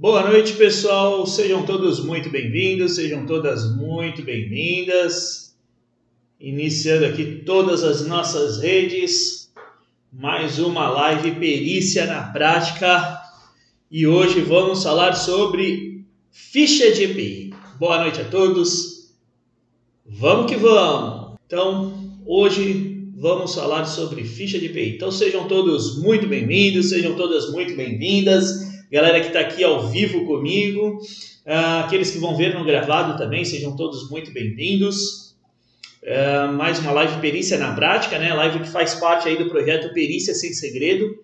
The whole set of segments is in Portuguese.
Boa noite, pessoal. Sejam todos muito bem-vindos, sejam todas muito bem-vindas. Iniciando aqui todas as nossas redes, mais uma live Perícia na Prática. E hoje vamos falar sobre ficha de EPI. Boa noite a todos. Vamos que vamos. Então, hoje vamos falar sobre ficha de EPI. Então, sejam todos muito bem-vindos, sejam todas muito bem-vindas galera que está aqui ao vivo comigo, uh, aqueles que vão ver no gravado também, sejam todos muito bem-vindos. Uh, mais uma live Perícia na Prática, né? Live que faz parte aí do projeto Perícia Sem Segredo,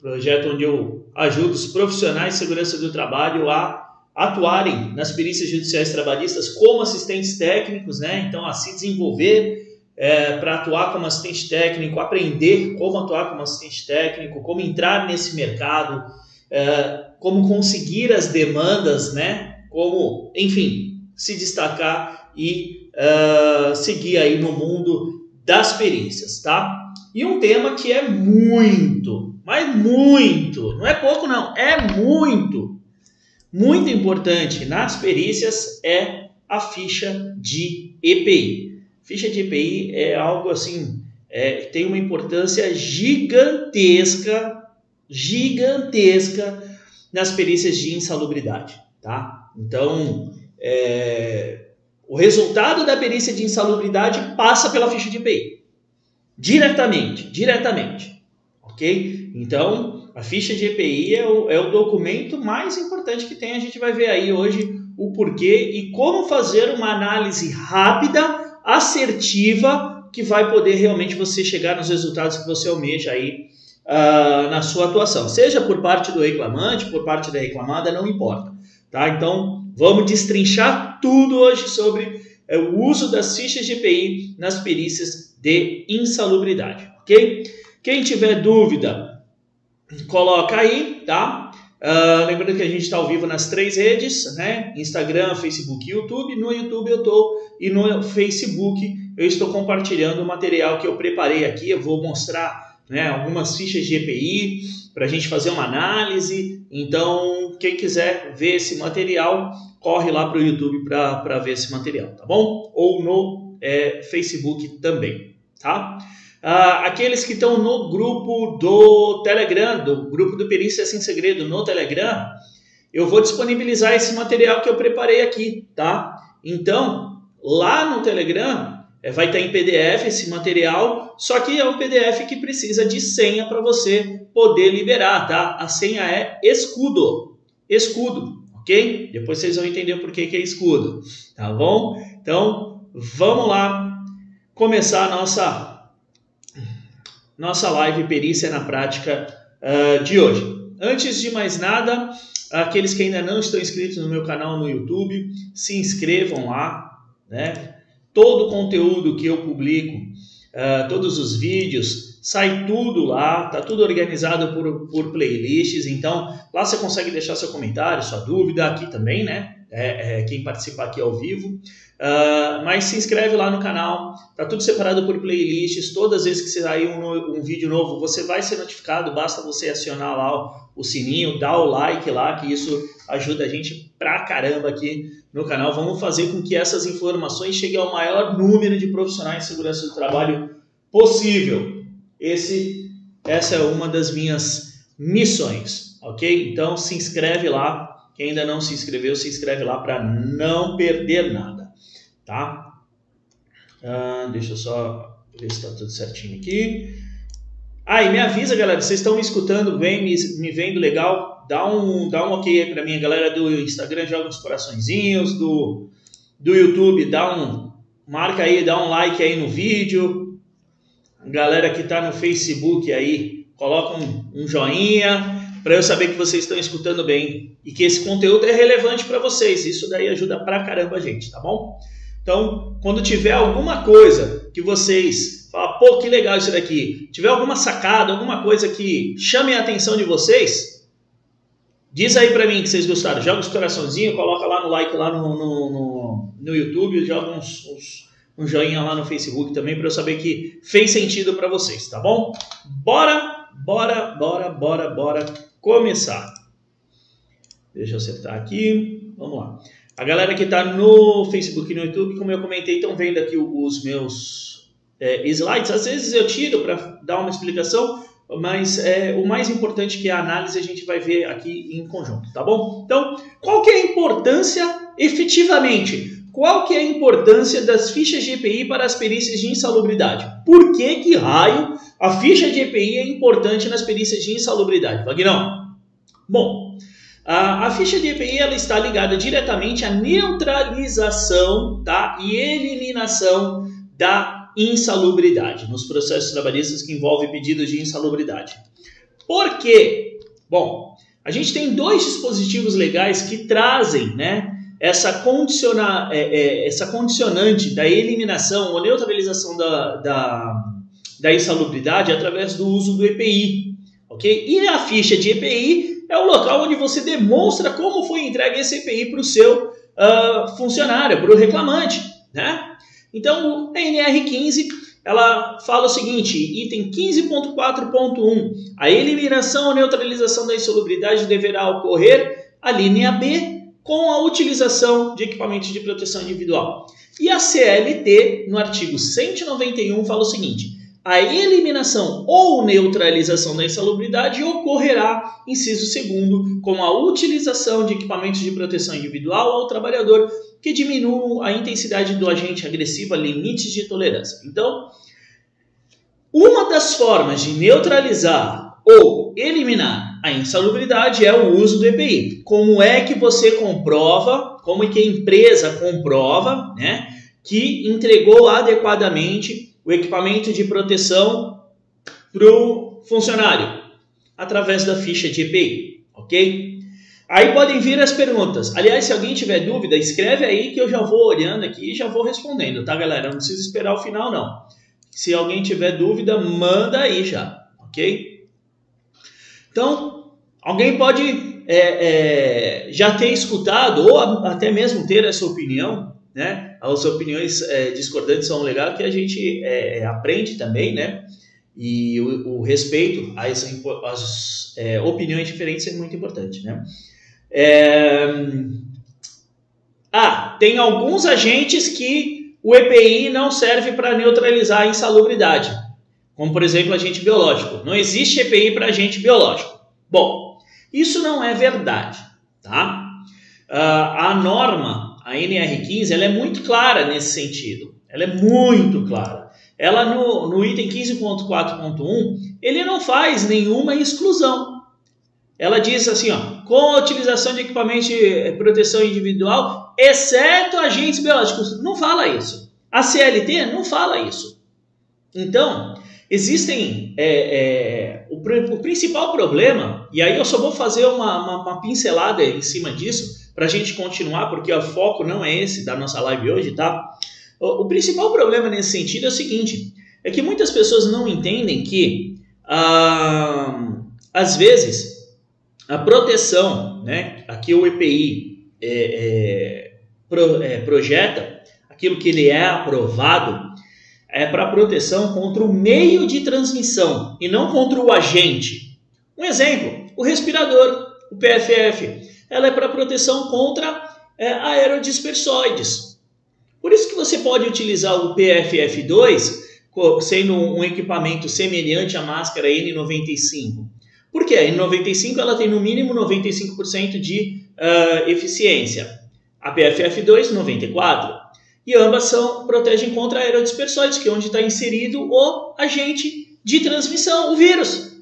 projeto onde eu ajudo os profissionais de segurança do trabalho a atuarem nas perícias judiciais trabalhistas como assistentes técnicos, né? Então, a se desenvolver é, para atuar como assistente técnico, aprender como atuar como assistente técnico, como entrar nesse mercado, é, como conseguir as demandas, né? Como, enfim, se destacar e uh, seguir aí no mundo das perícias, tá? E um tema que é muito, mas muito, não é pouco não, é muito, muito importante nas perícias é a ficha de EPI. Ficha de EPI é algo assim, é, tem uma importância gigantesca gigantesca nas perícias de insalubridade, tá? Então, é, o resultado da perícia de insalubridade passa pela ficha de EPI, diretamente, diretamente, ok? Então, a ficha de EPI é o, é o documento mais importante que tem. A gente vai ver aí hoje o porquê e como fazer uma análise rápida, assertiva, que vai poder realmente você chegar nos resultados que você almeja aí uh, na sua atuação, seja por parte do reclamante, por parte da reclamada, não importa. Tá? Então, vamos destrinchar tudo hoje sobre uh, o uso das fichas de EPI nas perícias de insalubridade, ok? Quem tiver dúvida, coloca aí, tá? Uh, lembrando que a gente está ao vivo nas três redes, né? Instagram, Facebook e YouTube. No YouTube eu estou e no Facebook eu estou compartilhando o material que eu preparei aqui. Eu vou mostrar né, algumas fichas de EPI para a gente fazer uma análise. Então, quem quiser ver esse material, corre lá para o YouTube para ver esse material, tá bom? Ou no é, Facebook também, tá? Ah, aqueles que estão no grupo do Telegram, do grupo do Perícia Sem Segredo no Telegram, eu vou disponibilizar esse material que eu preparei aqui, tá? Então, lá no Telegram, é, vai estar em PDF esse material, só que é um PDF que precisa de senha para você poder liberar, tá? A senha é escudo, escudo, ok? Depois vocês vão entender por que, que é escudo, tá bom? Então, vamos lá começar a nossa, nossa live Perícia na Prática uh, de hoje. Antes de mais nada, aqueles que ainda não estão inscritos no meu canal no YouTube, se inscrevam lá, né? Todo o conteúdo que eu publico, uh, todos os vídeos, sai tudo lá, tá tudo organizado por, por playlists, então lá você consegue deixar seu comentário, sua dúvida, aqui também, né? É, é, quem participa aqui ao vivo. Uh, mas se inscreve lá no canal, tá tudo separado por playlists. Todas as vezes que sair um, um vídeo novo, você vai ser notificado. Basta você acionar lá o, o sininho, dar o like lá, que isso ajuda a gente pra caramba aqui no canal. Vamos fazer com que essas informações cheguem ao maior número de profissionais de segurança do trabalho possível. Esse, essa é uma das minhas missões, ok? Então se inscreve lá. Quem ainda não se inscreveu, se inscreve lá para não perder nada, tá? Ah, deixa eu só ver se está tudo certinho aqui. Ah, e me avisa, galera, vocês estão me escutando bem, me, me vendo legal? dá um, dá um ok aí pra mim, galera do Instagram joga uns coraçõezinhos, do, do YouTube dá um, marca aí, dá um like aí no vídeo, galera que tá no Facebook aí, coloca um, um joinha, para eu saber que vocês estão escutando bem e que esse conteúdo é relevante para vocês, isso daí ajuda pra caramba a gente, tá bom? Então, quando tiver alguma coisa que vocês falam, pô, que legal isso daqui, tiver alguma sacada, alguma coisa que chame a atenção de vocês, Diz aí para mim que vocês gostaram. Joga os coraçãozinhos, coloca lá no like lá no, no, no, no YouTube, joga uns, uns, um joinha lá no Facebook também para eu saber que fez sentido para vocês, tá bom? Bora, bora, bora, bora, bora começar. Deixa eu acertar aqui. Vamos lá. A galera que está no Facebook e no YouTube, como eu comentei, estão vendo aqui os meus é, slides. Às vezes eu tiro para dar uma explicação, mas é, o mais importante que é a análise a gente vai ver aqui em conjunto, tá bom? Então, qual que é a importância efetivamente? Qual que é a importância das fichas de EPI para as perícias de insalubridade? Por que que raio a ficha de EPI é importante nas perícias de insalubridade? Vagnão? Bom, a, a, ficha de EPI ela está ligada diretamente à neutralização tá? e eliminação da insalubridade nos processos trabalhistas que envolvem pedidos de insalubridade. Por quê? Bom, a gente tem dois dispositivos legais que trazem né, essa, condiciona, é, é, essa condicionante da eliminação ou neutralização da, da, da insalubridade através do uso do EPI. ok? E a ficha de EPI é o local onde você demonstra como foi entregue esse EPI para o seu uh, funcionário, para o reclamante. Né? Então, a NR15 ela fala o seguinte, item 15.4.1, a eliminação ou neutralização da insalubridade deverá ocorrer, a linha B, com a utilização de equipamentos de proteção individual. E a CLT, no artigo 191, fala o seguinte, a eliminação ou neutralização da insalubridade ocorrerá, inciso segundo, com a utilização de equipamentos de proteção individual ao trabalhador que diminuam a intensidade do agente agressivo a limites de tolerância. Então, uma das formas de neutralizar ou eliminar a insalubridade é o uso do EPI. Como é que você comprova, como é que a empresa comprova, né, que entregou adequadamente o equipamento de proteção para o funcionário através da ficha de EPI, ok? Aí podem vir as perguntas. Aliás, se alguém tiver dúvida, escreve aí que eu já vou olhando aqui e já vou respondendo, tá, galera? Não precisa esperar o final, não. Se alguém tiver dúvida, manda aí já, ok? Então, alguém pode é, é, já ter escutado ou até mesmo ter essa opinião né? As opiniões é, discordantes são legal que a gente é, aprende também, né? E o, o respeito às, às é, opiniões diferentes é muito importante, né? É... Ah, tem alguns agentes que o EPI não serve para neutralizar a insalubridade, como por exemplo agente biológico. Não existe EPI para agente biológico. Bom, isso não é verdade, tá? Uh, a norma a NR15 ela é muito clara nesse sentido. Ela é muito clara. Ela no, no item 15.4.1, ele não faz nenhuma exclusão. Ela diz assim, ó, com a utilização de equipamentos de proteção individual, exceto agentes biológicos. Não fala isso. A CLT não fala isso. Então, existem é, é, o, o, principal problema, e aí eu só vou fazer uma, uma, uma pincelada em cima disso, para a gente continuar, porque o foco não é esse da nossa live hoje, tá? O, o, principal problema nesse sentido é o seguinte: é que muitas pessoas não entendem que, ah, às vezes, a proteção, né, aqui o EPI é, é, pro, é, projeta, aquilo que ele é aprovado, é para proteção contra o meio de transmissão e não contra o agente. Um exemplo: o respirador, o PFF ela é para proteção contra é, aerodispersóides. Por isso que você pode utilizar o PFF2 sendo um equipamento semelhante à máscara N95. Por quê? A N95 ela tem no mínimo 95% de uh, eficiência. A PFF2, 94%. E ambas são, protegem contra aerodispersóides, que é onde está inserido o agente de transmissão, o vírus.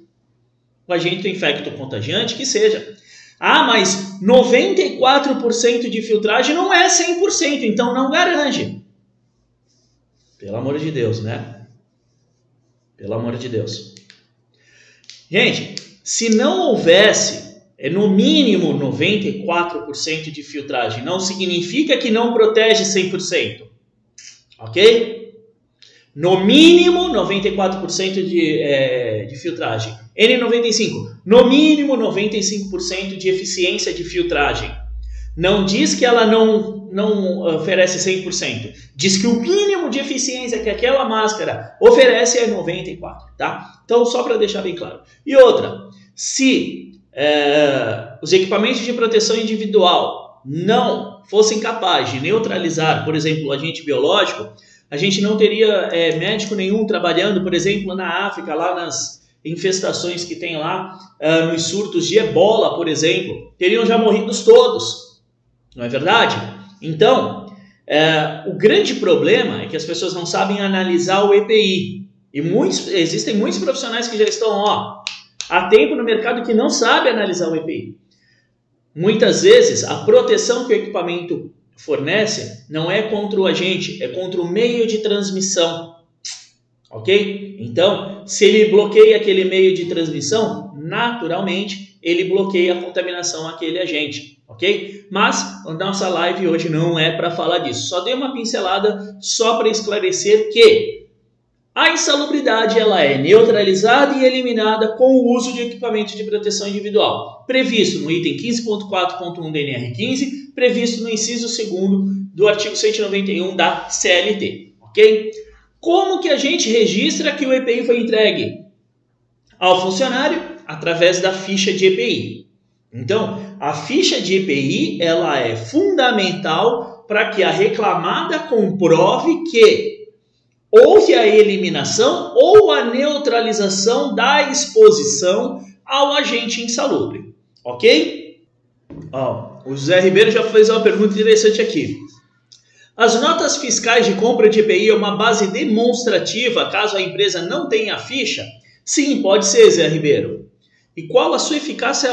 O agente infecto contagiante que seja. Ah, mas 94% de filtragem não é 100%, então não garante. Pelo amor de Deus, né? Pelo amor de Deus. Gente, se não houvesse é no mínimo 94% de filtragem, não significa que não protege 100%. Ok? No mínimo 94% de, é, de filtragem. N95, no mínimo 95% de eficiência de filtragem. Não diz que ela não, não oferece 100%. Diz que o mínimo de eficiência que aquela máscara oferece é 94%. Tá? Então, só para deixar bem claro. E outra, se é, os equipamentos de proteção individual não fossem capazes de neutralizar, por exemplo, o agente biológico, a gente não teria é, médico nenhum trabalhando, por exemplo, na África, lá nas infestações que tem lá, uh, nos surtos de ebola, por exemplo, teriam já morrido todos, não é verdade? Então, é, o grande problema é que as pessoas não sabem analisar o EPI. E muitos, existem muitos profissionais que já estão ó, há tempo no mercado que não sabem analisar o EPI. Muitas vezes, a proteção que o equipamento fornece não é contra o agente, é contra o meio de transmissão. Ok? Então, se ele bloqueia aquele meio de transmissão, naturalmente ele bloqueia a contaminação àquele agente ok? Mas a nossa live hoje não é para falar disso. Só dei uma pincelada só para esclarecer que a insalubridade ela é neutralizada e eliminada com o uso de equipamento de proteção individual, previsto no item 15.4.1 da NR15, previsto no inciso 2 do artigo 191 da CLT, ok? Como que a gente registra que o EPI foi entregue ao funcionário? Através da ficha de EPI. Então, a ficha de EPI ela é fundamental para que a reclamada comprove que houve a eliminação ou a neutralização da exposição ao agente insalubre, ok? Ó, o José Ribeiro já fez uma pergunta interessante aqui. As notas fiscais de compra de EPI é uma base demonstrativa caso a empresa não tenha a ficha? Sim, pode ser, Zé Ribeiro. E qual a sua eficácia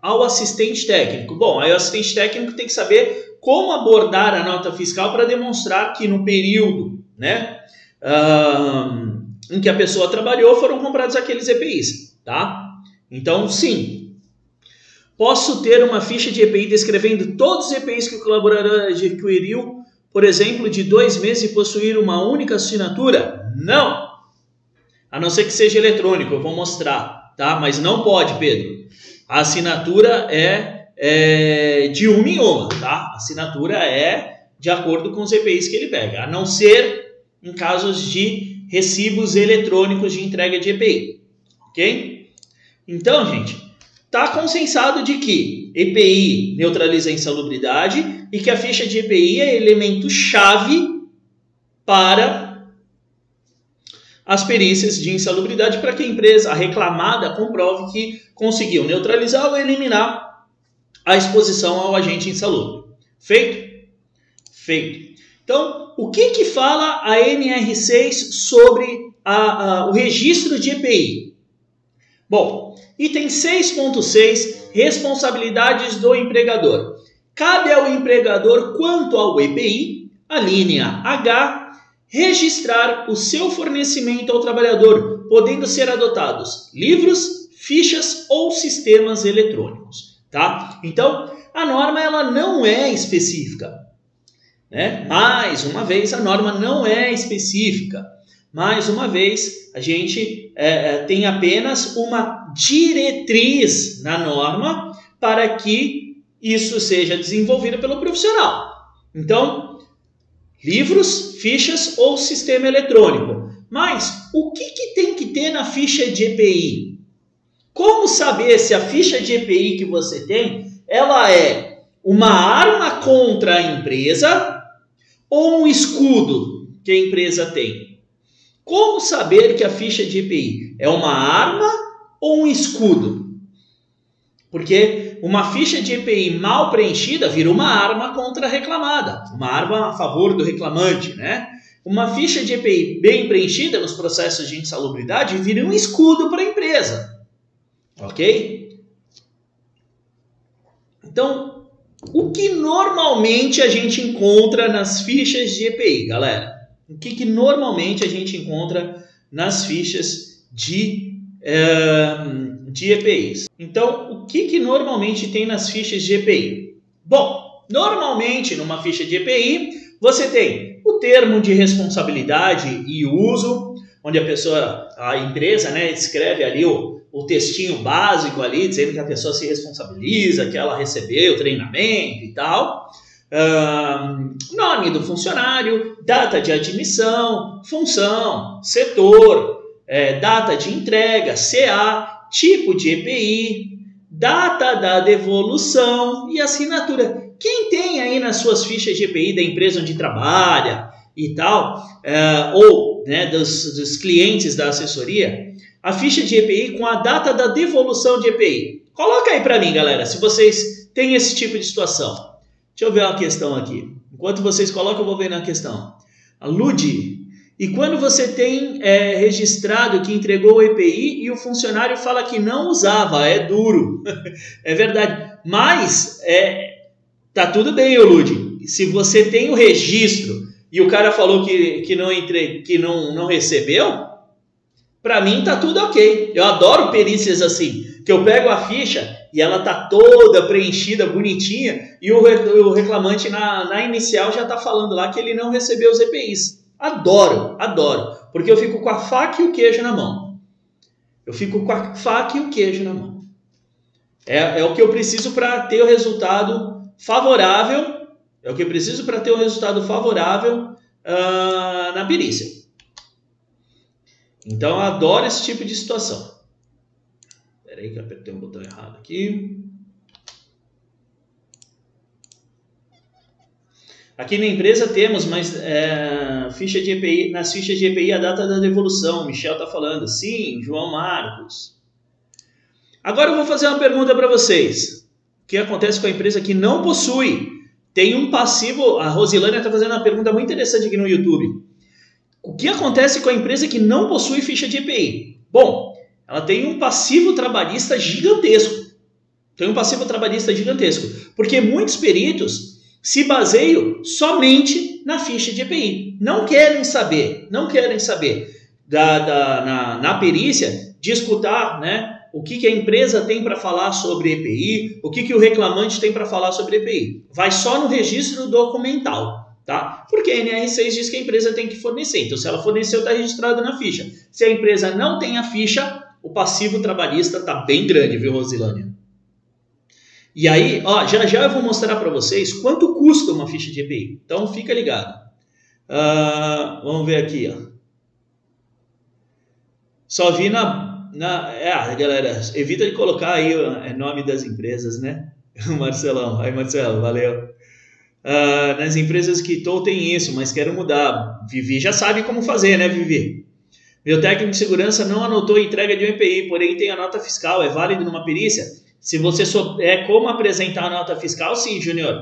ao assistente técnico? Bom, aí o assistente técnico tem que saber como abordar a nota fiscal para demonstrar que no período né, uh, em que a pessoa trabalhou foram comprados aqueles EPIs, tá? Então, sim. Posso ter uma ficha de EPI descrevendo todos os EPIs que o colaborador adquiriu, por exemplo, de dois meses e possuir uma única assinatura? Não! A não ser que seja eletrônico, eu vou mostrar, tá? Mas não pode, Pedro. A assinatura é, é de uma em uma, tá? A assinatura é de acordo com os EPIs que ele pega, a não ser em casos de recibos eletrônicos de entrega de EPI, ok? Então, gente, está consensado de que EPI neutraliza a insalubridade e que a ficha de EPI é elemento chave para as perícias de insalubridade para que a empresa, a reclamada, comprove que conseguiu neutralizar ou eliminar a exposição ao agente insalubre. Feito? Feito. Então, o que, que fala a NR6 sobre a, a, o registro de EPI? Bom, item 6.6, responsabilidades do empregador. Cabe ao empregador, quanto ao EPI, a linha H, registrar o seu fornecimento ao trabalhador, podendo ser adotados livros, fichas ou sistemas eletrônicos, tá? Então, a norma ela não é específica, né? Mais uma vez, a norma não é específica. Mais uma vez, a gente é, é tem apenas uma diretriz na norma para que isso seja desenvolvido pelo profissional. Então, livros, fichas ou sistema eletrônico. Mas o que, que tem que ter na ficha de EPI? Como saber se a ficha de EPI que você tem ela é uma arma contra a empresa ou um escudo que a empresa tem? Como saber que a ficha de EPI é uma arma ou um escudo? Porque uma ficha de EPI mal preenchida vira uma arma contra a reclamada, uma arma a favor do reclamante, né? Uma ficha de EPI bem preenchida nos processos de insalubridade vira um escudo para a empresa. Ok? Então, o que normalmente a gente encontra nas fichas de EPI, galera? O que, que normalmente a gente encontra nas fichas de. De EPIs. Então, o que, que normalmente tem nas fichas de EPI? Bom, normalmente numa ficha de EPI você tem o termo de responsabilidade e uso, onde a pessoa, a empresa, né, escreve ali o, o textinho básico ali, dizendo que a pessoa se responsabiliza, que ela recebeu treinamento e tal. Nome do funcionário, data de admissão, função, setor, é, data de entrega, CA, tipo de EPI, data da devolução e assinatura. Quem tem aí nas suas fichas de EPI da empresa onde trabalha e tal, é, ou né, dos, dos clientes da assessoria, a ficha de EPI com a data da devolução de EPI. Coloca aí para mim, galera, se vocês têm esse tipo de situação. Deixa eu ver uma questão aqui. Enquanto vocês colocam, eu vou ver na questão. A Ludi. E quando você tem é, registrado que entregou o EPI e o funcionário fala que não usava, é duro. é verdade. Mas é, tá tudo bem, Ludi. Se você tem o registro e o cara falou que, que não entre, que não, não recebeu, para mim tá tudo ok. Eu adoro perícias assim, que eu pego a ficha e ela tá toda preenchida, bonitinha, e o, o reclamante na, na inicial já tá falando lá que ele não recebeu os EPIs. Adoro, adoro, porque eu fico com a faca e o queijo na mão. Eu fico com a faca e o queijo na mão. É, é o que eu preciso para ter o resultado favorável. É o que eu preciso para ter o resultado favorável uh, na perícia. Então eu adoro esse tipo de situação. Espera aí que eu apertei um botão errado aqui. Aqui na empresa temos, mas é, ficha de EPI, nas fichas de EPI a data da devolução. Michel está falando. Sim, João Marcos. Agora eu vou fazer uma pergunta para vocês. O que acontece com a empresa que não possui? Tem um passivo. A Rosilânia está fazendo uma pergunta muito interessante aqui no YouTube. O que acontece com a empresa que não possui ficha de EPI? Bom, ela tem um passivo trabalhista gigantesco. Tem um passivo trabalhista gigantesco. Porque muitos peritos se baseiam somente na ficha de EPI. Não querem saber, não querem saber da, da na, na perícia de escutar né, o que, que a empresa tem para falar sobre EPI, o que, que o reclamante tem para falar sobre EPI. Vai só no registro documental tá? Porque a NR6 diz que a empresa tem que fornecer. Então, se ela forneceu, está registrado na ficha. Se a empresa não tem a ficha, o passivo trabalhista está bem grande, viu, Rosilânia? E aí, ó, já já eu vou mostrar para vocês quanto custa uma ficha de EPI. Então, fica ligado. Uh, vamos ver aqui, ó. Só vi na, na. É, galera, evita de colocar aí o é, nome das empresas, né? Marcelão. Aí, Marcelo, valeu. Uh, nas empresas que estou tem isso, mas quero mudar. Vivi já sabe como fazer, né, Vivi? Meu técnico de segurança não anotou a entrega de um EPI, porém tem a nota fiscal. É válido numa perícia? Se você souber como apresentar a nota fiscal, sim, Júnior.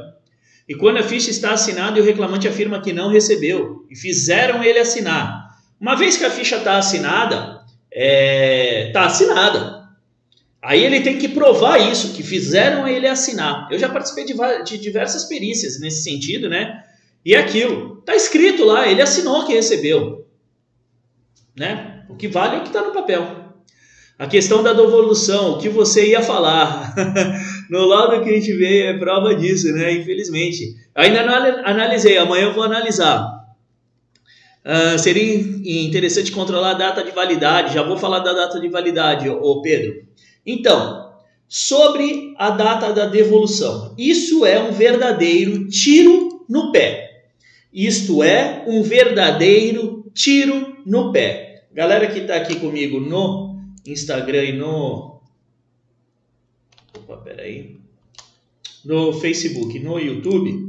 E quando a ficha está assinada e o reclamante afirma que não recebeu e fizeram ele assinar. Uma vez que a ficha está assinada, está é, tá assinada. Aí ele tem que provar isso, que fizeram ele assinar. Eu já participei de, de diversas perícias nesse sentido, né? E é aquilo, tá escrito lá, ele assinou que recebeu. Né? O que vale é o que está no papel. A questão da devolução, o que você ia falar. no lado que a gente vê é prova disso, né? Infelizmente. Ainda não analisei, amanhã eu vou analisar. Uh, seria interessante controlar a data de validade. Já vou falar da data de validade, ô Pedro. Então, sobre a data da devolução, isso é um verdadeiro tiro no pé. Isto é um verdadeiro tiro no pé. Galera que está aqui comigo no Instagram e no. Opa, peraí. No Facebook, no YouTube,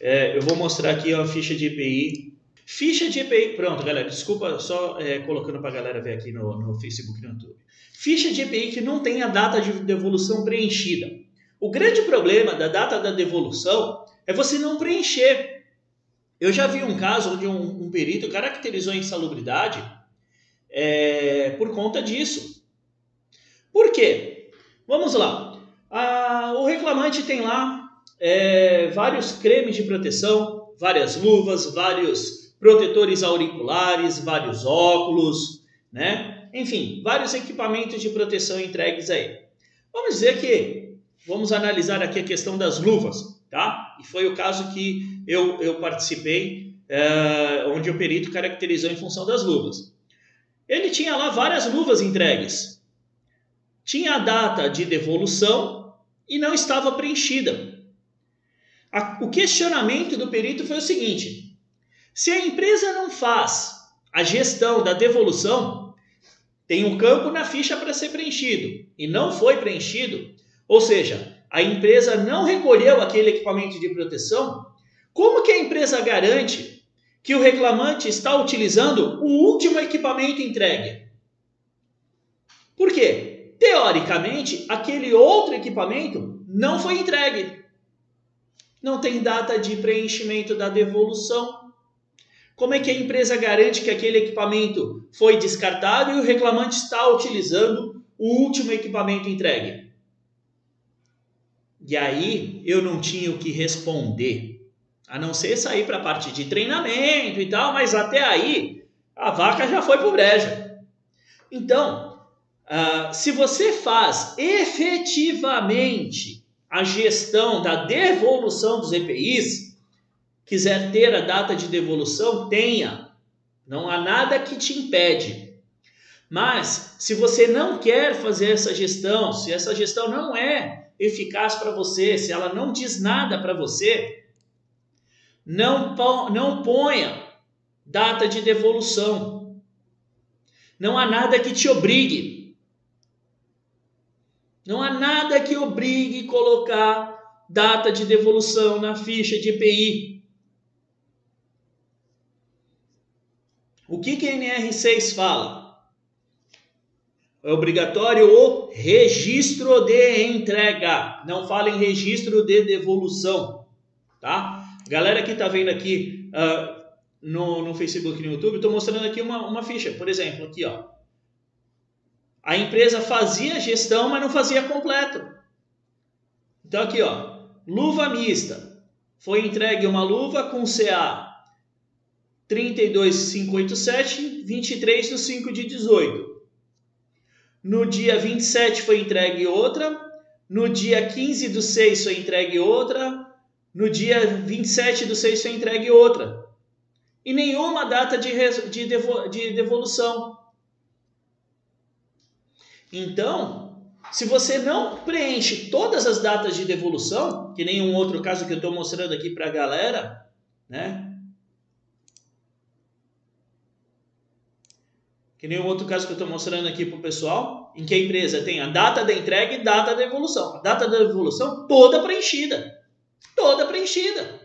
é, eu vou mostrar aqui uma ficha de EPI. Ficha de EPI. Pronto, galera, desculpa, só é, colocando para a galera ver aqui no, no Facebook e no YouTube. Ficha de EPI que não tem a data de devolução preenchida. O grande problema da data da devolução é você não preencher. Eu já vi um caso onde um, um perito caracterizou a insalubridade é, por conta disso. Por quê? Vamos lá. Ah, o reclamante tem lá é, vários cremes de proteção, várias luvas, vários protetores auriculares, vários óculos, né? enfim, vários equipamentos de proteção entregues aí. Vamos dizer que, vamos analisar aqui a questão das luvas, tá? E foi o caso que eu, eu participei, é, onde o perito caracterizou em função das luvas. Ele tinha lá várias luvas entregues. Tinha a data de devolução e não estava preenchida. O questionamento do perito foi o seguinte: se a empresa não faz a gestão da devolução, tem um campo na ficha para ser preenchido e não foi preenchido, ou seja, a empresa não recolheu aquele equipamento de proteção, como que a empresa garante que o reclamante está utilizando o último equipamento entregue? Por quê? Teoricamente, aquele outro equipamento não foi entregue. Não tem data de preenchimento da devolução. Como é que a empresa garante que aquele equipamento foi descartado e o reclamante está utilizando o último equipamento entregue? E aí eu não tinha o que responder, a não ser sair para a parte de treinamento e tal, mas até aí a vaca já foi para o brejo. Então, uh, se você faz efetivamente a gestão da devolução dos EPIs, quiser ter a data de devolução, tenha. Não há nada que te impede. Mas, se você não quer fazer essa gestão, se essa gestão não é eficaz para você, se ela não diz nada para você, não, não ponha data de devolução. Não há nada que te obrigue. Não há nada que obrigue colocar data de devolução na ficha de EPI. O que, que a NR6 fala? é obrigatório o registro de entrega. Não fala em registro de devolução, tá? Galera que está vendo aqui uh, no, no Facebook e no YouTube, estou mostrando aqui uma, uma ficha. Por exemplo, aqui, ó. A empresa fazia gestão, mas não fazia completo. Então aqui, ó, luva mista. Foi entregue uma luva com CA 32587, 23 do 5 de 18. No dia 27 foi entregue outra. No dia 15 do 6 foi entregue outra. No dia 27 do 6 foi entregue outra. E nenhuma data de, de, devo, de devolução. Então, se você não preenche todas as datas de devolução, que nem um outro caso que eu estou mostrando aqui para a galera, né? Que o outro caso que eu estou mostrando aqui para o pessoal, em que a empresa tem a data da entrega e data da evolução. A data da evolução toda preenchida. Toda preenchida.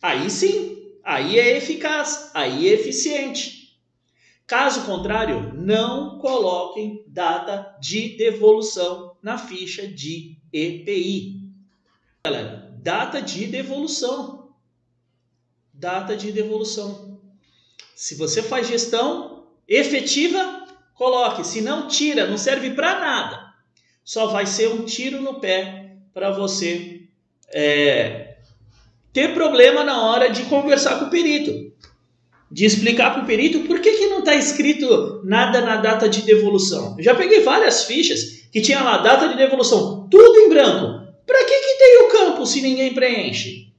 Aí sim, aí é eficaz, aí é eficiente. Caso contrário, não coloquem data de devolução na ficha de EPI. Galera, data de devolução. Data de devolução. Se você faz gestão, efetiva, coloque. Se não, tira, não serve para nada. Só vai ser um tiro no pé para você é, ter problema na hora de conversar com o perito. De explicar para o perito por que, que não está escrito nada na data de devolução. Eu já peguei várias fichas que tinha lá data de devolução, tudo em branco. Para que, que tem o campo se ninguém preenche?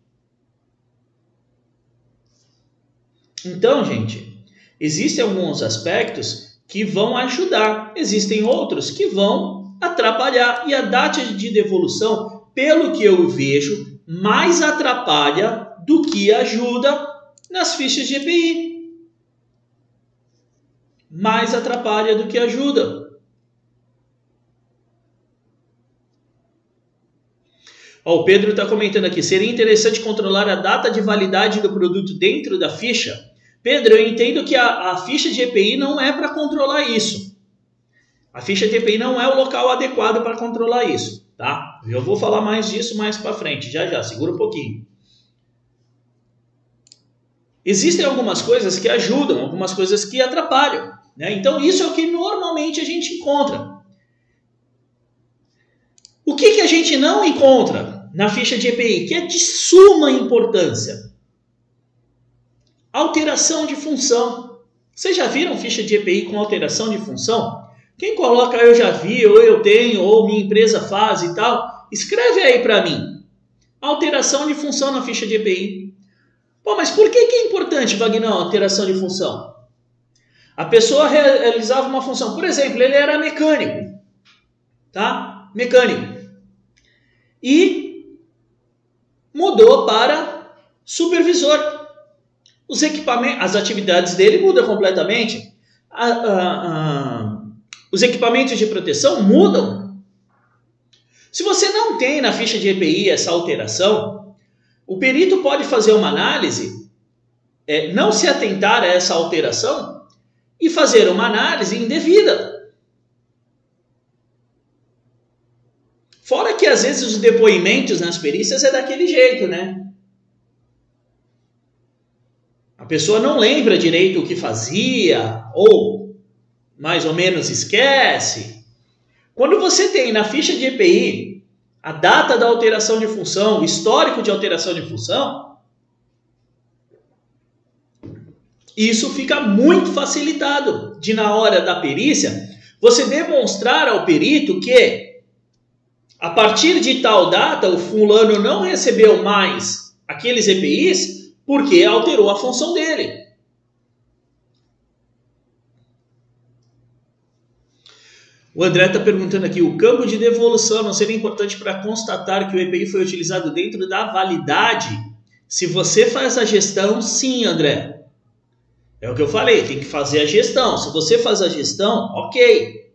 Então, gente, Existem alguns aspectos que vão ajudar, existem outros que vão atrapalhar. E a data de devolução, pelo que eu vejo, mais atrapalha do que ajuda nas fichas de EPI. Mais atrapalha do que ajuda. Ó, o Pedro está comentando aqui: seria interessante controlar a data de validade do produto dentro da ficha? Pedro, eu entendo que a, a ficha de EPI não é para controlar isso. A ficha de EPI não é o local adequado para controlar isso, tá? Eu vou falar mais disso mais para frente, já já, segura um pouquinho. Existem algumas coisas que ajudam, algumas coisas que atrapalham, né? Então isso é o que normalmente a gente encontra. O que, que a gente não encontra na ficha de EPI, que é de suma importância? Alteração de função. Vocês já viram ficha de EPI com alteração de função? Quem coloca eu já vi, ou eu tenho, ou minha empresa faz e tal, escreve aí para mim. Alteração de função na ficha de EPI. Pô, mas por que, que é importante, Wagner, alteração de função? A pessoa realizava uma função, por exemplo, ele era mecânico, tá? Mecânico. E mudou para supervisor os equipamentos, as atividades dele mudam completamente. A, a, a, os equipamentos de proteção mudam. Se você não tem na ficha de EPI essa alteração, o perito pode fazer uma análise, é, não se atentar a essa alteração e fazer uma análise indevida. Fora que às vezes os depoimentos nas perícias é daquele jeito, né? A pessoa não lembra direito o que fazia, ou mais ou menos esquece. Quando você tem na ficha de EPI a data da alteração de função, o histórico de alteração de função, isso fica muito facilitado de na hora da perícia você demonstrar ao perito que a partir de tal data o fulano não recebeu mais aqueles EPIs porque alterou a função dele. O André está perguntando aqui: o campo de devolução não seria importante para constatar que o EPI foi utilizado dentro da validade? Se você faz a gestão, sim, André. É o que eu falei, tem que fazer a gestão. Se você faz a gestão, ok.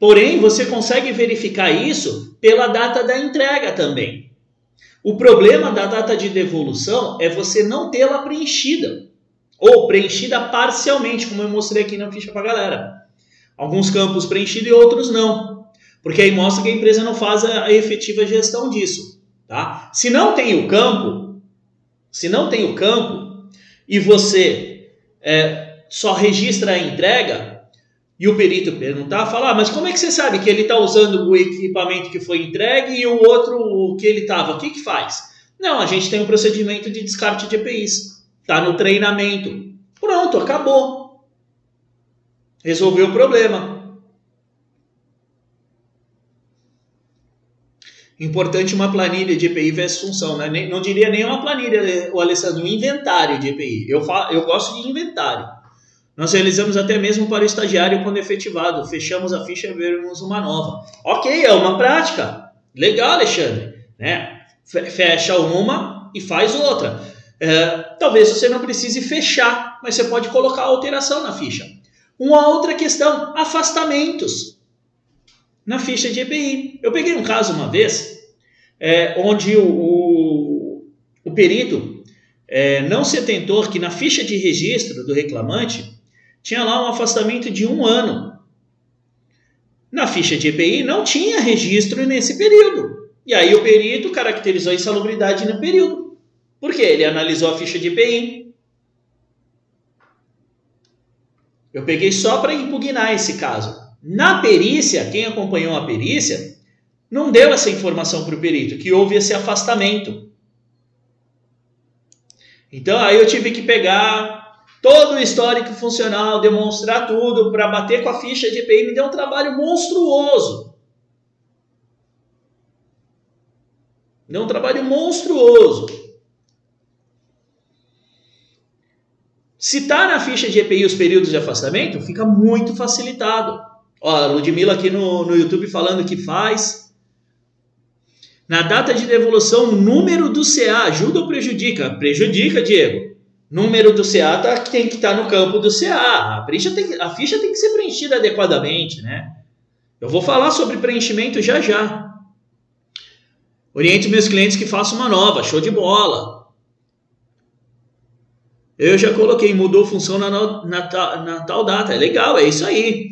Porém, você consegue verificar isso pela data da entrega também. O problema da data de devolução é você não tê-la preenchida ou preenchida parcialmente, como eu mostrei aqui na ficha para galera. Alguns campos preenchidos e outros não, porque aí mostra que a empresa não faz a efetiva gestão disso, tá? Se não tem o campo, se não tem o campo e você é, só registra a entrega, e o perito perguntar, falar, ah, mas como é que você sabe que ele está usando o equipamento que foi entregue e o outro que ele estava? O que, que faz? Não, a gente tem um procedimento de descarte de EPIs. Está no treinamento. Pronto, acabou. Resolveu o problema. Importante uma planilha de EPI versus função. Né? Não diria nem uma planilha, o Alessandro, um inventário de EPI. Eu, falo, eu gosto de inventário. Nós realizamos até mesmo para o estagiário quando efetivado. Fechamos a ficha e vermos uma nova. Ok, é uma prática. Legal, Alexandre. Né? Fecha uma e faz outra. É, talvez você não precise fechar, mas você pode colocar alteração na ficha. Uma outra questão: afastamentos na ficha de EPI. Eu peguei um caso uma vez é, onde o, o, o perito é, não se atentou que na ficha de registro do reclamante tinha lá um afastamento de um ano. Na ficha de EPI não tinha registro nesse período. E aí o perito caracterizou a insalubridade no período. Por quê? Ele analisou a ficha de EPI. Eu peguei só para impugnar esse caso. Na perícia, quem acompanhou a perícia não deu essa informação para o perito, que houve esse afastamento. Então aí eu tive que pegar todo o histórico funcional, demonstrar tudo para bater com a ficha de EPI, me deu um trabalho monstruoso. Deu um trabalho monstruoso. Se está na ficha de EPI os períodos de afastamento, fica muito facilitado. Ó, a Ludmilla aqui no, no YouTube falando que faz. Na data de devolução, o número do CA ajuda ou prejudica? Prejudica, Diego. Número do CA tá, tem que estar tá no campo do CA. A ficha, tem, a ficha tem que ser preenchida adequadamente, né? Eu vou falar sobre preenchimento já já. Oriente meus clientes que façam uma nova, show de bola. Eu já coloquei, mudou função na, na, na, na tal data. É legal, é isso aí.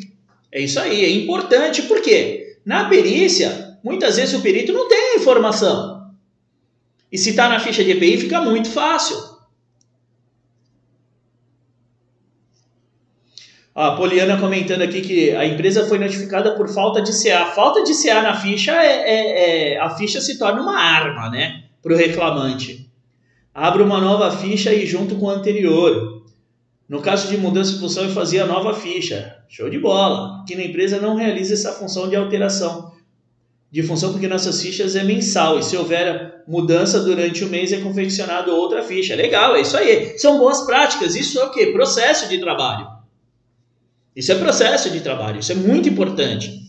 É isso aí, é importante, por quê? Na perícia, muitas vezes o perito não tem a informação. E se está na ficha de EPI, fica muito fácil. A Poliana comentando aqui que a empresa foi notificada por falta de CA. Falta de CA na ficha é, é, é a ficha se torna uma arma, né, para o reclamante. Abre uma nova ficha e junto com a anterior. No caso de mudança de função, eu fazia a nova ficha. Show de bola. Aqui na empresa não realiza essa função de alteração de função porque nossas fichas é mensal e se houver mudança durante o mês é confeccionado outra ficha. Legal, é isso aí. São boas práticas. Isso é o que? Processo de trabalho. Isso é processo de trabalho, isso é muito importante.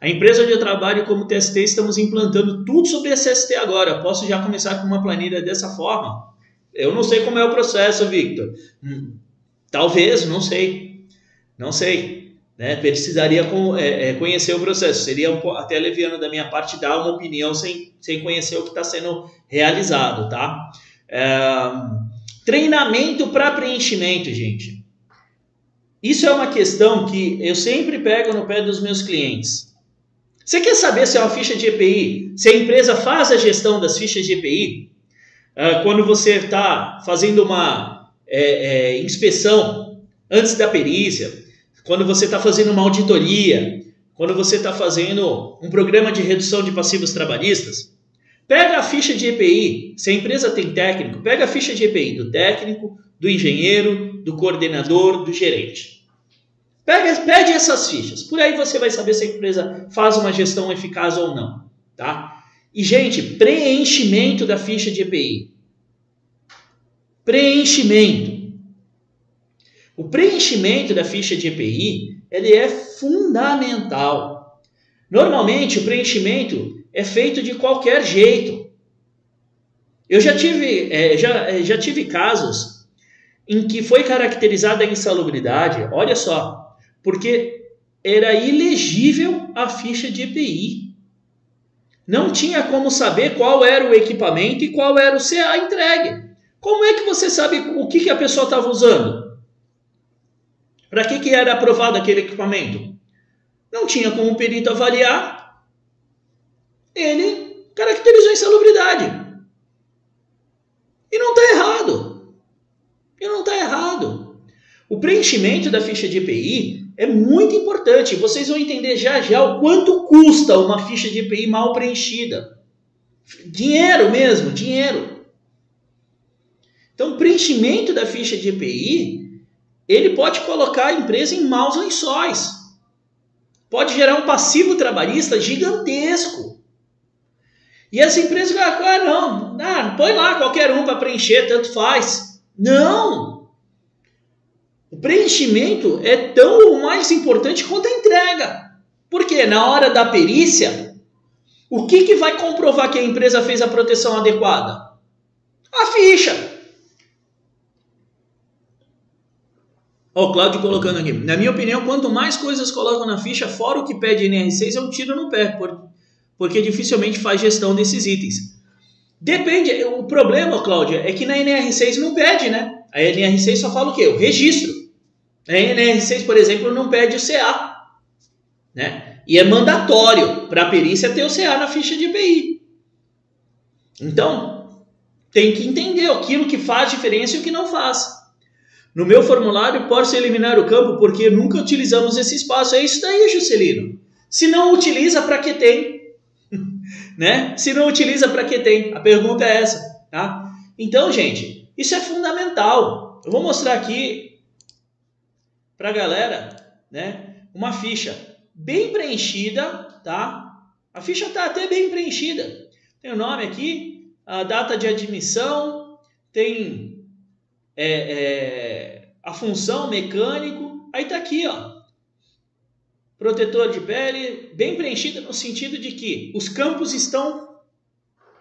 A empresa onde eu trabalho como TST, estamos implantando tudo sobre SST agora. Posso já começar com uma planilha dessa forma? Eu não sei como é o processo, Victor. Hum, talvez, não sei. Não sei. né? Precisaria é, é, conhecer o processo. Seria até leviano da minha parte dar uma opinião sem, sem conhecer o que está sendo realizado, tá? É, treinamento para preenchimento, gente. Isso é uma questão que eu sempre pego no pé dos meus clientes. Você quer saber se é uma ficha de EPI, se a empresa faz a gestão das fichas de EPI? Uh, quando você está fazendo uma é, é, inspeção antes da perícia, quando você está fazendo uma auditoria, quando você está fazendo um programa de redução de passivos trabalhistas, pega a ficha de EPI. Se a empresa tem técnico, pega a ficha de EPI do técnico, do engenheiro, do coordenador, do gerente. Pega, pede essas fichas. Por aí você vai saber se a empresa faz uma gestão eficaz ou não, tá? E gente, preenchimento da ficha de EPI. Preenchimento. O preenchimento da ficha de EPI, ele é fundamental. Normalmente o preenchimento é feito de qualquer jeito. Eu já tive, é, já, é, já tive casos em que foi caracterizada a insalubridade, olha só, porque era ilegível a ficha de EPI. Não tinha como saber qual era o equipamento e qual era o CA entregue. Como é que você sabe o que, que a pessoa estava usando? Para que, que era aprovado aquele equipamento? Não tinha como o perito avaliar. Ele caracterizou insalubridade. E não está errado. E não está errado. O preenchimento da ficha de EPI é muito importante. Vocês vão entender já já o quanto custa uma ficha de EPI mal preenchida. Dinheiro mesmo, dinheiro. Então, o preenchimento da ficha de EPI, ele pode colocar a empresa em maus lençóis. Pode gerar um passivo trabalhista gigantesco. E essa empresa, ah, não, ah, põe lá qualquer um para preencher, tanto faz. Não! Preenchimento é tão mais importante quanto a entrega. Porque na hora da perícia, o que, que vai comprovar que a empresa fez a proteção adequada? A ficha. Ó, o Cláudio colocando aqui. Na minha opinião, quanto mais coisas colocam na ficha, fora o que pede NR6, é um tiro no pé, porque dificilmente faz gestão desses itens. Depende. O problema, Cláudia, é que na NR6 não pede, né? A NR6 só fala o quê? O registro. A NR6, por exemplo, não pede o CA. Né? E é mandatório para a perícia ter o CA na ficha de EPI. Então, tem que entender aquilo que faz diferença e o que não faz. No meu formulário, posso eliminar o campo porque nunca utilizamos esse espaço. É isso daí, Juscelino. Se não utiliza, para que tem? né? Se não utiliza, para que tem? A pergunta é essa. Tá? Então, gente, isso é fundamental. Eu vou mostrar aqui para a galera, né, uma ficha bem preenchida, tá? A ficha está até bem preenchida. Tem o nome aqui, a data de admissão, tem é, é, a função mecânico, aí está aqui, ó. Protetor de pele, bem preenchida no sentido de que os campos estão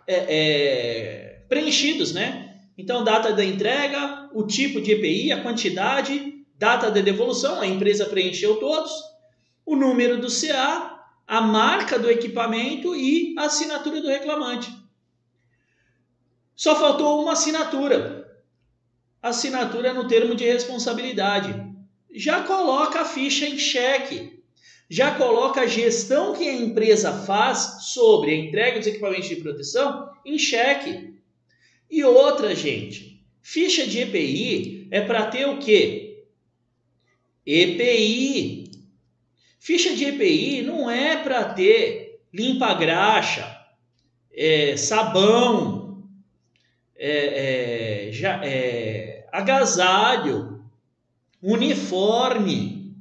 é, é preenchidos, né? Então, data da entrega, o tipo de EPI, a quantidade, data de devolução, a empresa preencheu todos, o número do CA, a marca do equipamento e a assinatura do reclamante. Só faltou uma assinatura. Assinatura no termo de responsabilidade. Já coloca a ficha em xeque. Já coloca a gestão que a empresa faz sobre a entrega dos equipamentos de proteção em xeque. E outra, gente, ficha de EPI é para ter o quê? EPI. Ficha de EPI não é para ter limpa-graxa, é, sabão, é, é, já, é, agasalho, uniforme,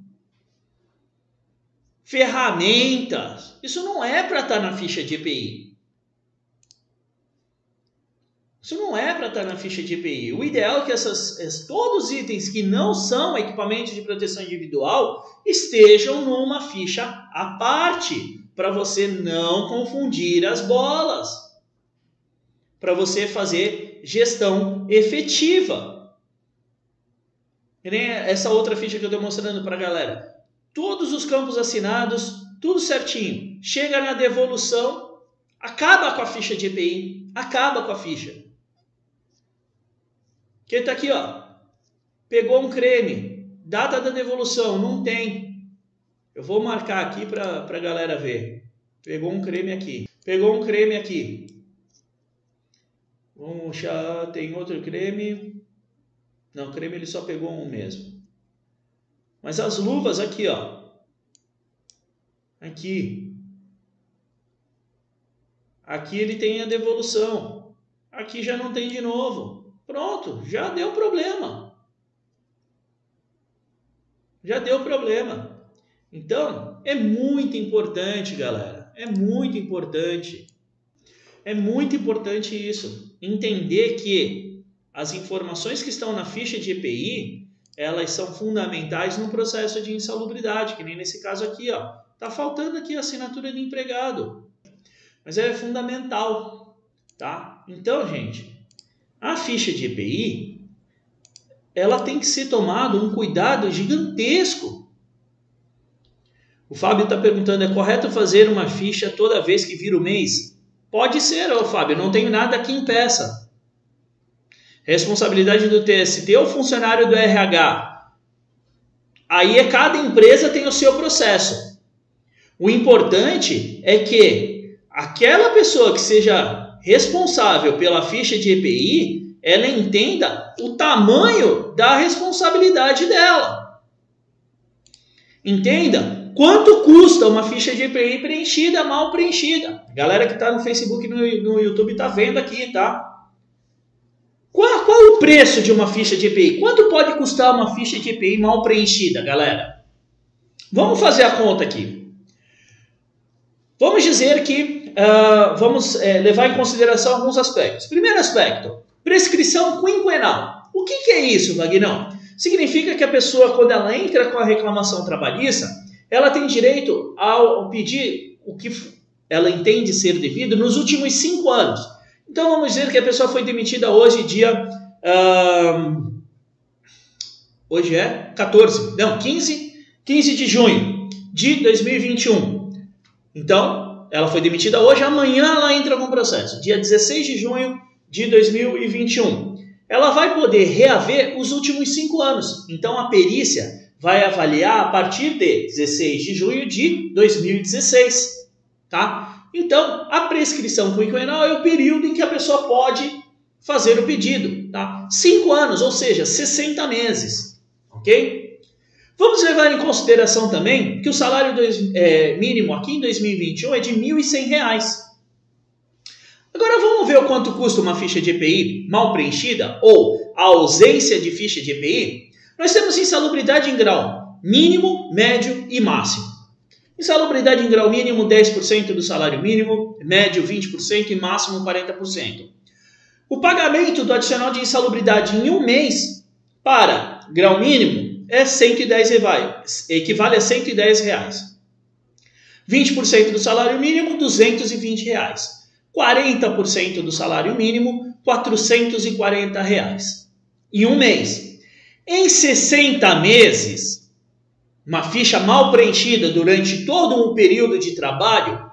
ferramentas. Isso não é para estar tá na ficha de EPI. Isso não é para estar na ficha de EPI. O ideal é que essas, todos os itens que não são equipamentos de proteção individual estejam numa ficha à parte, para você não confundir as bolas, para você fazer gestão efetiva. essa outra ficha que eu estou mostrando para a galera. todos os campos assinados, tudo certinho. Chega na devolução, acaba com a ficha de EPI, acaba com a ficha. Que tá aqui, ó. Pegou um creme, data da devolução, não tem. Eu vou marcar aqui para a galera ver. Pegou um creme aqui. Pegou um creme aqui. Vamos achar, tem outro creme. Não, creme ele só pegou um mesmo. Mas as luvas aqui, ó. Aqui. Aqui ele tem a devolução. Aqui já não tem de novo. Pronto, já deu problema. Já deu problema. Então, é muito importante, galera. É muito importante. É muito importante isso. Entender que as informações que estão na ficha de EPI, elas são fundamentais no processo de insalubridade, que nem nesse caso aqui, ó. Tá faltando aqui a assinatura de empregado. Mas é fundamental, tá? Então, gente, a ficha de EPI, ela tem que ser tomado um cuidado gigantesco. O Fábio está perguntando: é correto fazer uma ficha toda vez que vira o mês? Pode ser, ô Fábio, não tenho nada que impeça. Responsabilidade do TST ou funcionário do RH? Aí é cada empresa tem o seu processo. O importante é que aquela pessoa que seja responsável pela ficha de EPI, ela entenda o tamanho da responsabilidade dela. Entenda quanto custa uma ficha de EPI preenchida, mal preenchida. Galera que está no Facebook e no, no YouTube está vendo aqui, tá? Qual, qual o preço de uma ficha de EPI? Quanto pode custar uma ficha de EPI mal preenchida, galera? Vamos fazer a conta aqui. Vamos dizer que uh, vamos é, levar em consideração alguns aspectos. Primeiro aspecto, prescrição quinquenal. O que, que é isso, Vagnão? Significa que a pessoa, quando ela entra com a reclamação trabalhista, ela tem direito ao pedir o que ela entende ser devido nos últimos cinco anos. Então vamos dizer que a pessoa foi demitida hoje, dia. Hoje é 14, não, 15, 15 de junho de 2021. Então, ela foi demitida hoje, amanhã ela entra com processo, dia 16 de junho de 2021. Ela vai poder reaver os últimos cinco anos. Então a perícia vai avaliar a partir de 16 de junho de 2016, tá? Então a prescrição quinquenal é o período em que a pessoa pode fazer o pedido, tá? Cinco anos, ou seja, 60 meses, ok? Vamos levar em consideração também que o salário dois, é, mínimo aqui em 2021 é de R$ 1.100. Agora vamos ver o quanto custa uma ficha de EPI mal preenchida ou a ausência de ficha de EPI. Nós temos insalubridade em grau mínimo, médio e máximo. Insalubridade em grau mínimo 10% do salário mínimo, médio 20% e máximo 40%. O pagamento do adicional de insalubridade em um mês para grau mínimo é 110 reais, equivale a 110 reais. 20% do salário mínimo, 220 reais. 40% do salário mínimo, 440 reais. Em um mês. Em 60 meses, uma ficha mal preenchida durante todo um período de trabalho,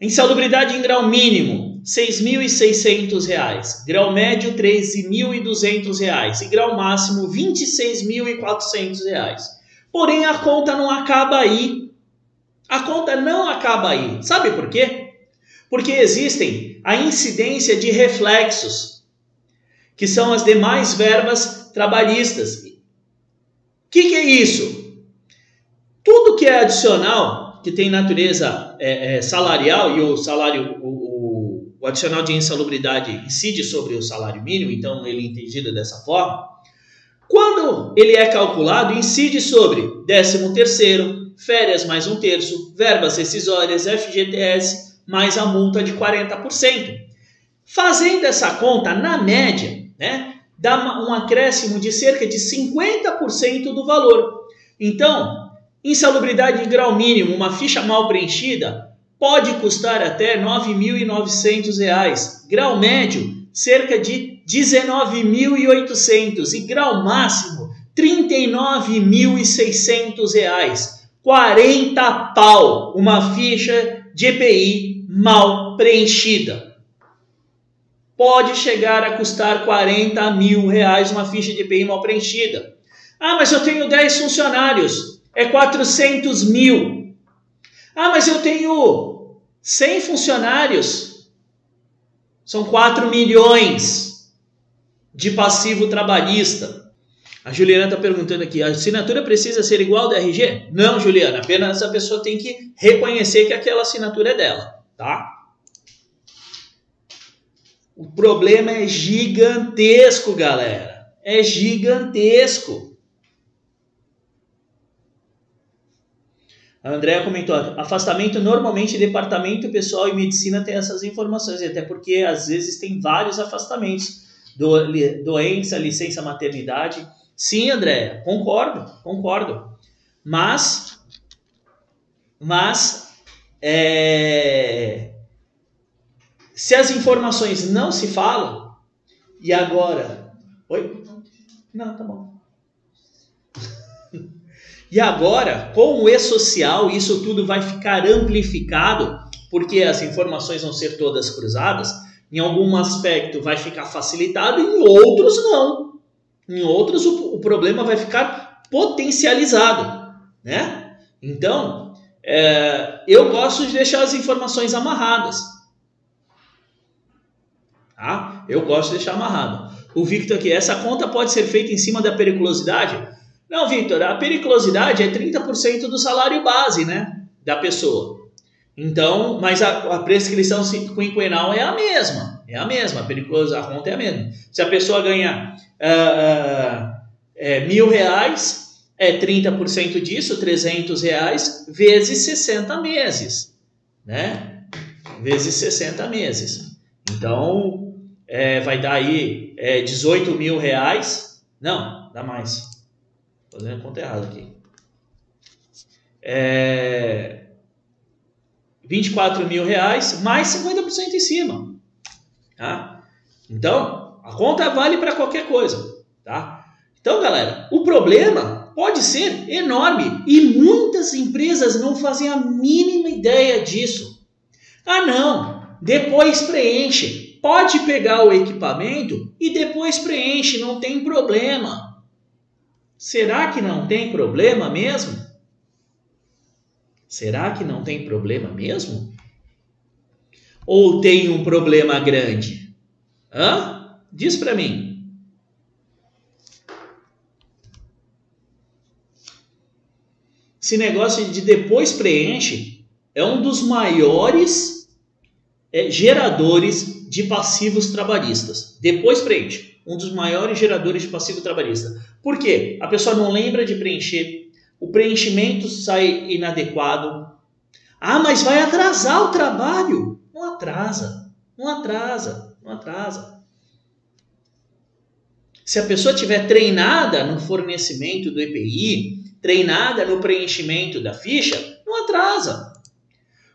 insalubridade em grau mínimo, R$ 6.600, grau médio R$ 13.200 e grau máximo R$ 26.400. Porém, a conta não acaba aí. A conta não acaba aí. Sabe por quê? Porque existem a incidência de reflexos, que são as demais verbas trabalhistas. O que, que é isso? Tudo que é adicional, que tem natureza é, é, salarial, e o salário, o, o adicional de insalubridade incide sobre o salário mínimo, então ele é entendido dessa forma. Quando ele é calculado, incide sobre 13 terceiro, férias mais um terço, verbas rescisórias, FGTS, mais a multa de 40%. Fazendo essa conta, na média, né, dá um acréscimo de cerca de 50% do valor. Então, insalubridade em grau mínimo, uma ficha mal preenchida, pode custar até R$ 9.900, grau médio cerca de R$ 19.800 e grau máximo R$ 39.600. 40 pau uma ficha de EPI mal preenchida. Pode chegar a custar 40 mil reais uma ficha de EPI mal preenchida. Ah, mas eu tenho 10 funcionários, é 400 mil. Ah, mas eu tenho 100 funcionários, são 4 milhões de passivo trabalhista. A Juliana está perguntando aqui: a assinatura precisa ser igual ao RG? Não, Juliana, apenas a pessoa tem que reconhecer que aquela assinatura é dela, tá? O problema é gigantesco, galera. É gigantesco. A Andrea comentou: afastamento normalmente departamento pessoal e medicina tem essas informações, até porque às vezes tem vários afastamentos, do, doença, licença maternidade. Sim, Andréia, concordo, concordo. Mas, mas, é, se as informações não se falam, e agora. Oi? Não, tá bom. E agora, com o e-social, isso tudo vai ficar amplificado, porque as informações vão ser todas cruzadas. Em algum aspecto vai ficar facilitado, em outros não. Em outros, o, o problema vai ficar potencializado, né? Então, é, eu gosto de deixar as informações amarradas. Tá? Eu gosto de deixar amarrado. O Victor aqui, essa conta pode ser feita em cima da periculosidade? Não, Victor, a periculosidade é 30% do salário base, né? Da pessoa. Então, mas a, a prescrição quinquenal é a mesma. É a mesma, a periculosidade, a conta é a mesma. Se a pessoa ganha uh, é, mil reais, é 30% disso, 300 reais, vezes 60 meses, né? Vezes 60 meses. Então, é, vai dar aí é, 18 mil reais. Não, dá mais. Fazendo a conta errada aqui. É, 24 mil reais mais 50% em cima. Tá? Então, a conta vale para qualquer coisa, tá? Então, galera, o problema pode ser enorme e muitas empresas não fazem a mínima ideia disso. Ah, não, depois preenche. Pode pegar o equipamento e depois preenche, não tem problema. Será que não tem problema mesmo? Será que não tem problema mesmo? Ou tem um problema grande? Hã? Diz para mim. Esse negócio de depois preenche é um dos maiores é, geradores de passivos trabalhistas. Depois preenche. Um dos maiores geradores de passivo trabalhista. Por quê? A pessoa não lembra de preencher, o preenchimento sai inadequado. Ah, mas vai atrasar o trabalho. Não atrasa, não atrasa, não atrasa. Se a pessoa tiver treinada no fornecimento do EPI, treinada no preenchimento da ficha, não atrasa.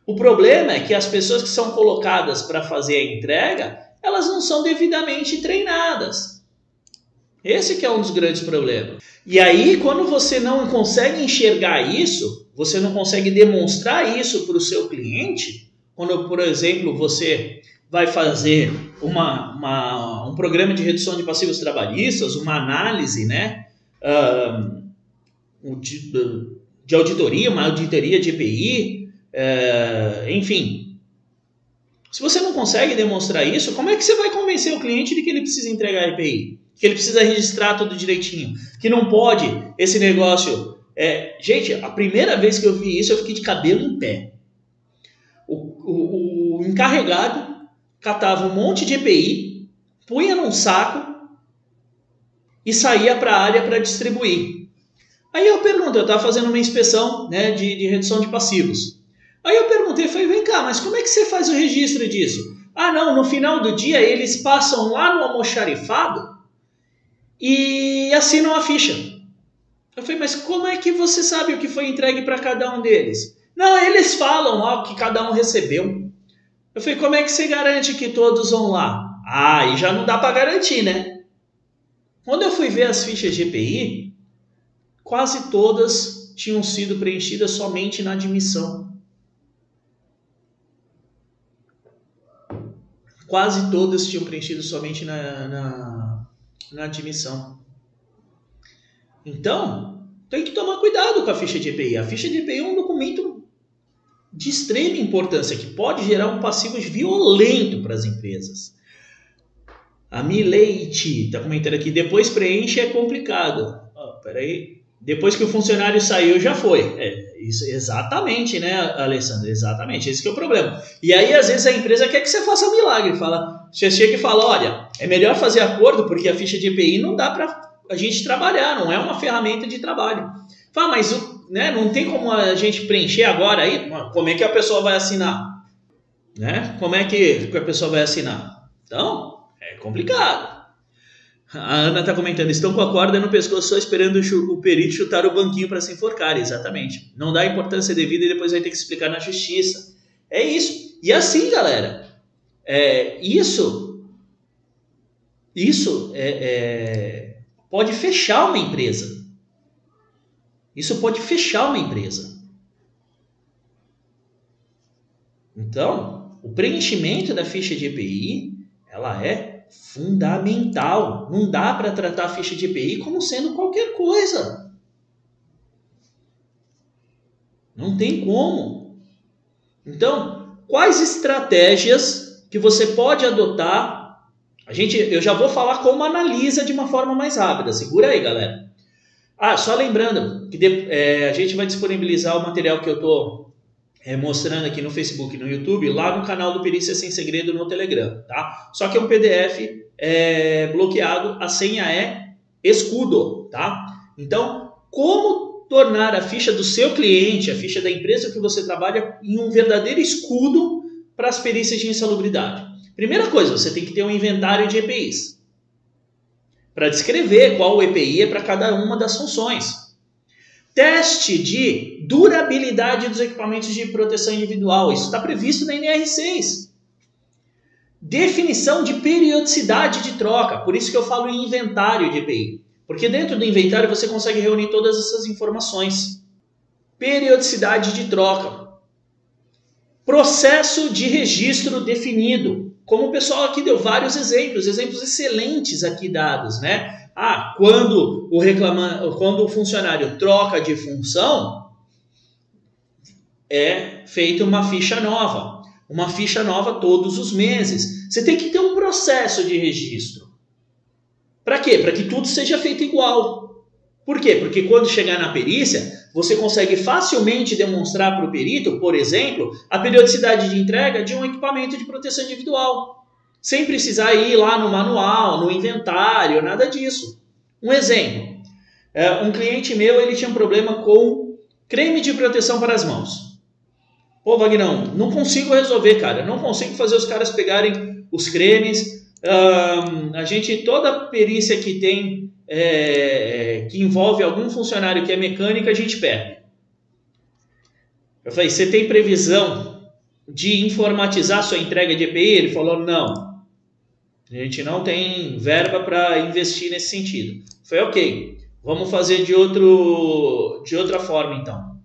O problema é que as pessoas que são colocadas para fazer a entrega, elas não são devidamente treinadas. Esse que é um dos grandes problemas. E aí, quando você não consegue enxergar isso, você não consegue demonstrar isso para o seu cliente, quando, por exemplo, você vai fazer uma, uma, um programa de redução de passivos trabalhistas, uma análise né, uh, de, de, auditoria, uma auditoria de EPI, uh, enfim. Se você não consegue demonstrar isso, como é que você vai convencer o cliente de que ele precisa entregar EPI? Que ele precisa registrar tudo direitinho? Que não pode esse negócio. É, gente, a primeira vez que eu vi isso, eu fiquei de cabelo em pé. o, o, o encarregado catava um monte de EPI, punha num saco e saía para a área para distribuir. Aí eu pergunto, eu estava fazendo uma inspeção né, de, de redução de passivos. Aí eu perguntei, falei, vem cá, mas como é que você faz o registro disso? Ah, não, no final do dia eles passam lá no almoxarifado e assinam a ficha. Eu falei, mas como é que você sabe o que foi entregue para cada um deles? Não, eles falam lá o que cada um recebeu. Eu falei, como é que você garante que todos vão lá? Ah, e já não dá para garantir, né? Quando eu fui ver as fichas de EPI, quase todas tinham sido preenchidas somente na admissão. Quase todas tinham preenchido somente na, na, na admissão. Então, tem que tomar cuidado com a ficha de EPI. A ficha de EPI é um documento de extrema importância que pode gerar um passivo violento para as empresas. A Mileite está comentando aqui, depois preenche é complicado. Oh, peraí. Depois que o funcionário saiu, já foi. É, isso, exatamente, né, Alessandro? Exatamente, esse é o problema. E aí, às vezes, a empresa quer que você faça um milagre. Fala, você chega e fala, olha, é melhor fazer acordo porque a ficha de EPI não dá para a gente trabalhar, não é uma ferramenta de trabalho. Fala, mas né, não tem como a gente preencher agora aí? Como é que a pessoa vai assinar? Né? Como é que a pessoa vai assinar? Então, é complicado. A Ana está comentando, estão com a corda no pescoço só esperando o perito chutar o banquinho para se enforcar. Exatamente. Não dá importância devida e depois vai ter que explicar na justiça. É isso. E assim, galera, é, isso, isso é, é, pode fechar uma empresa. Isso pode fechar uma empresa. Então, o preenchimento da ficha de EPI, ela é fundamental. Não dá para tratar a ficha de EPI como sendo qualquer coisa. Não tem como. Então, quais estratégias que você pode adotar? A gente, eu já vou falar como analisa de uma forma mais rápida. Segura aí, galera. Ah, só lembrando que de, é, a gente vai disponibilizar o material que eu estou é, mostrando aqui no Facebook, no YouTube, lá no canal do Perícia Sem Segredo no Telegram, tá? Só que é um PDF é, bloqueado, a senha é escudo, tá? Então, como tornar a ficha do seu cliente, a ficha da empresa que você trabalha, em um verdadeiro escudo para as perícias de insalubridade? Primeira coisa, você tem que ter um inventário de EPIs para descrever qual EPI é para cada uma das funções. Teste de durabilidade dos equipamentos de proteção individual. Isso está previsto na NR6. Definição de periodicidade de troca. Por isso que eu falo em inventário de EPI. Porque dentro do inventário você consegue reunir todas essas informações. Periodicidade de troca. Processo de registro definido. Como o pessoal aqui deu vários exemplos, exemplos excelentes aqui dados, né? Ah, quando o reclama, quando o funcionário troca de função, é feita uma ficha nova. Uma ficha nova todos os meses. Você tem que ter um processo de registro. Para quê? Para que tudo seja feito igual. Por quê? Porque quando chegar na perícia, você consegue facilmente demonstrar para o perito, por exemplo, a periodicidade de entrega de um equipamento de proteção individual sem precisar ir lá no manual, no inventário, nada disso. Um exemplo: é, um cliente meu ele tinha um problema com creme de proteção para as mãos. Pô, Vagnão, não consigo resolver, cara. Não consigo fazer os caras pegarem os cremes. Um, a gente, toda perícia que tem, é, que envolve algum funcionário que é mecânica, a gente perde. Eu falei, você tem previsão de informatizar sua entrega de EPI? Ele falou, não. A gente não tem verba para investir nesse sentido. Foi ok. Vamos fazer de, outro, de outra forma então.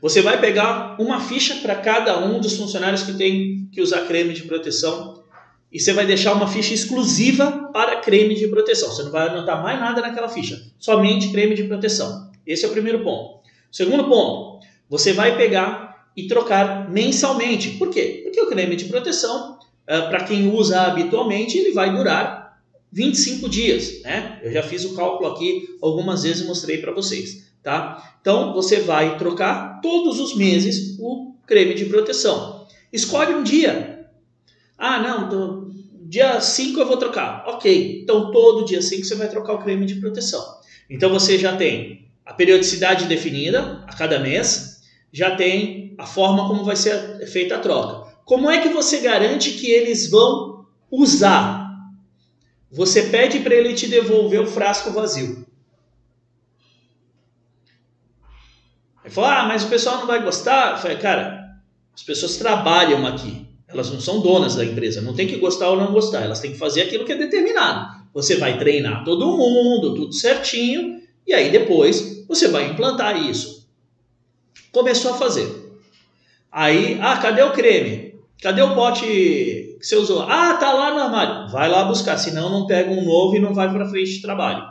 Você vai pegar uma ficha para cada um dos funcionários que tem que usar creme de proteção e você vai deixar uma ficha exclusiva para creme de proteção. Você não vai anotar mais nada naquela ficha, somente creme de proteção. Esse é o primeiro ponto. Segundo ponto, você vai pegar e trocar mensalmente. Por quê? Porque o creme de proteção para quem usa habitualmente, ele vai durar 25 dias, né? Eu já fiz o cálculo aqui algumas vezes e mostrei para vocês, tá? Então, você vai trocar todos os meses o creme de proteção. Escolhe um dia. Ah, não, tô... dia 5 eu vou trocar. Ok, então todo dia 5 você vai trocar o creme de proteção. Então, você já tem a periodicidade definida a cada mês, já tem a forma como vai ser feita a troca. Como é que você garante que eles vão usar? Você pede para ele te devolver o frasco vazio. Ele falou: Ah, mas o pessoal não vai gostar. Eu falei: Cara, as pessoas trabalham aqui. Elas não são donas da empresa. Não tem que gostar ou não gostar. Elas têm que fazer aquilo que é determinado. Você vai treinar todo mundo, tudo certinho. E aí depois você vai implantar isso. Começou a fazer. Aí, ah, cadê o creme? Cadê o pote que você usou? Ah, tá lá no armário. Vai lá buscar, senão não pega um novo e não vai para frente de trabalho.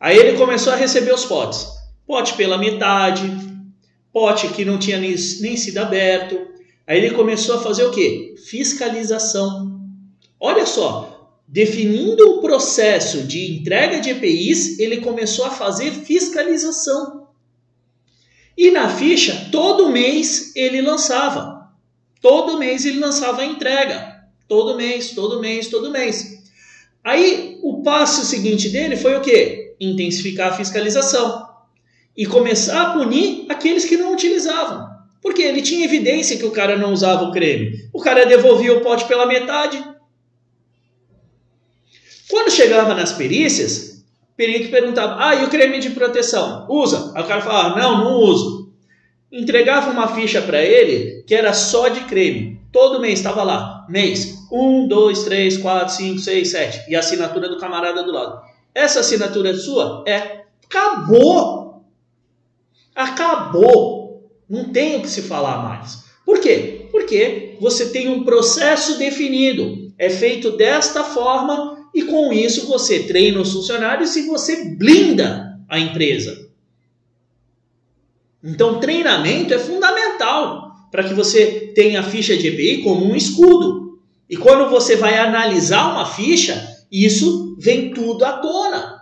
Aí ele começou a receber os potes. Pote pela metade, pote que não tinha nem, nem sido aberto. Aí ele começou a fazer o quê? Fiscalização. Olha só, definindo o processo de entrega de EPIs, ele começou a fazer fiscalização. E na ficha, todo mês ele lançava. Todo mês ele lançava a entrega. Todo mês, todo mês, todo mês. Aí o passo seguinte dele foi o quê? Intensificar a fiscalização e começar a punir aqueles que não utilizavam. Porque ele tinha evidência que o cara não usava o creme. O cara devolvia o pote pela metade. Quando chegava nas perícias, perito perguntava: Ah, e o creme de proteção? Usa? Aí o cara falava: ah, Não, não uso. Entregava uma ficha para ele que era só de creme. Todo mês estava lá. Mês 1, 2, 3, 4, 5, 6, 7. E a assinatura do camarada do lado. Essa assinatura sua? É. Acabou! Acabou. Não tem o que se falar mais. Por quê? Porque você tem um processo definido. É feito desta forma e com isso você treina os funcionários e você blinda a empresa. Então, treinamento é fundamental para que você tenha a ficha de EPI como um escudo. E quando você vai analisar uma ficha, isso vem tudo à tona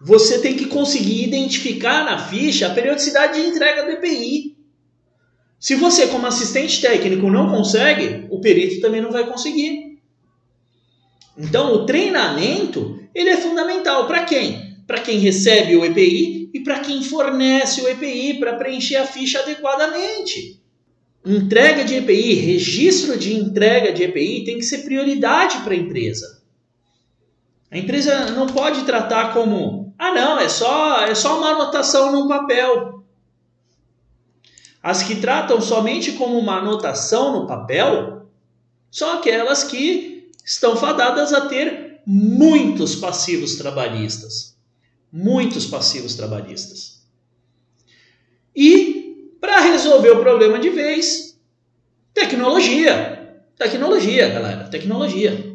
você tem que conseguir identificar na ficha a periodicidade de entrega do EPI. Se você, como assistente técnico, não consegue, o perito também não vai conseguir. Então, o treinamento ele é fundamental para quem? Para quem recebe o EPI e para quem fornece o EPI para preencher a ficha adequadamente. Entrega de EPI, registro de entrega de EPI tem que ser prioridade para a empresa. A empresa não pode tratar como ah, não, é só, é só uma anotação num papel. As que tratam somente como uma anotação no papel são aquelas que estão fadadas a ter muitos passivos trabalhistas. Muitos passivos trabalhistas. E, para resolver o problema de vez, tecnologia. Tecnologia, galera, tecnologia.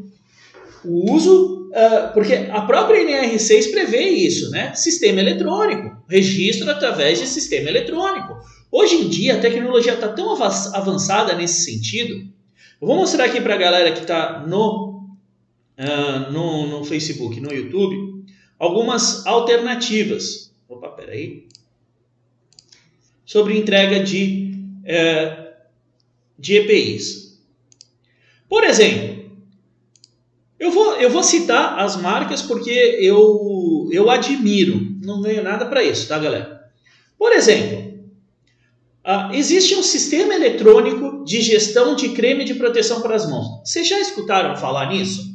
O uso Uh, porque a própria NR6 prevê isso, né? Sistema eletrônico, registro através de sistema eletrônico. Hoje em dia a tecnologia está tão avançada nesse sentido. Eu vou mostrar aqui para a galera que está no, uh, no, no Facebook, no YouTube, algumas alternativas. Opa, peraí. Sobre entrega de, uh, de EPIs. Por exemplo, eu vou, eu vou citar as marcas porque eu, eu admiro. Não ganho nada para isso, tá, galera? Por exemplo, uh, existe um sistema eletrônico de gestão de creme de proteção para as mãos. Vocês já escutaram falar nisso?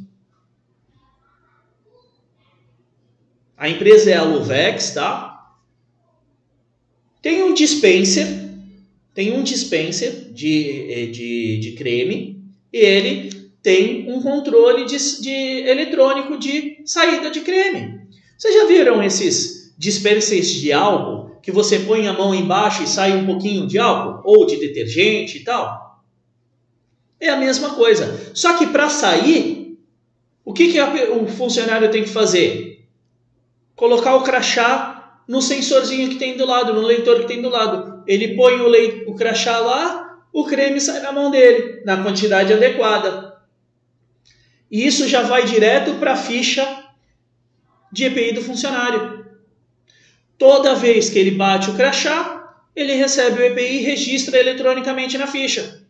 A empresa é a Luvex, tá? Tem um dispenser, tem um dispenser de, eh, de, de creme, e ele tem um controle de, de eletrônico de saída de creme. Vocês já viram esses dispensers de álcool que você põe a mão embaixo e sai um pouquinho de álcool ou de detergente e tal? É a mesma coisa. Só que para sair, o que, que o funcionário tem que fazer? Colocar o crachá no sensorzinho que tem do lado, no leitor que tem do lado. Ele põe o, o crachá lá, o creme sai na mão dele, na quantidade adequada. E isso já vai direto para a ficha de EPI do funcionário. Toda vez que ele bate o crachá, ele recebe o EPI e registra eletronicamente na ficha.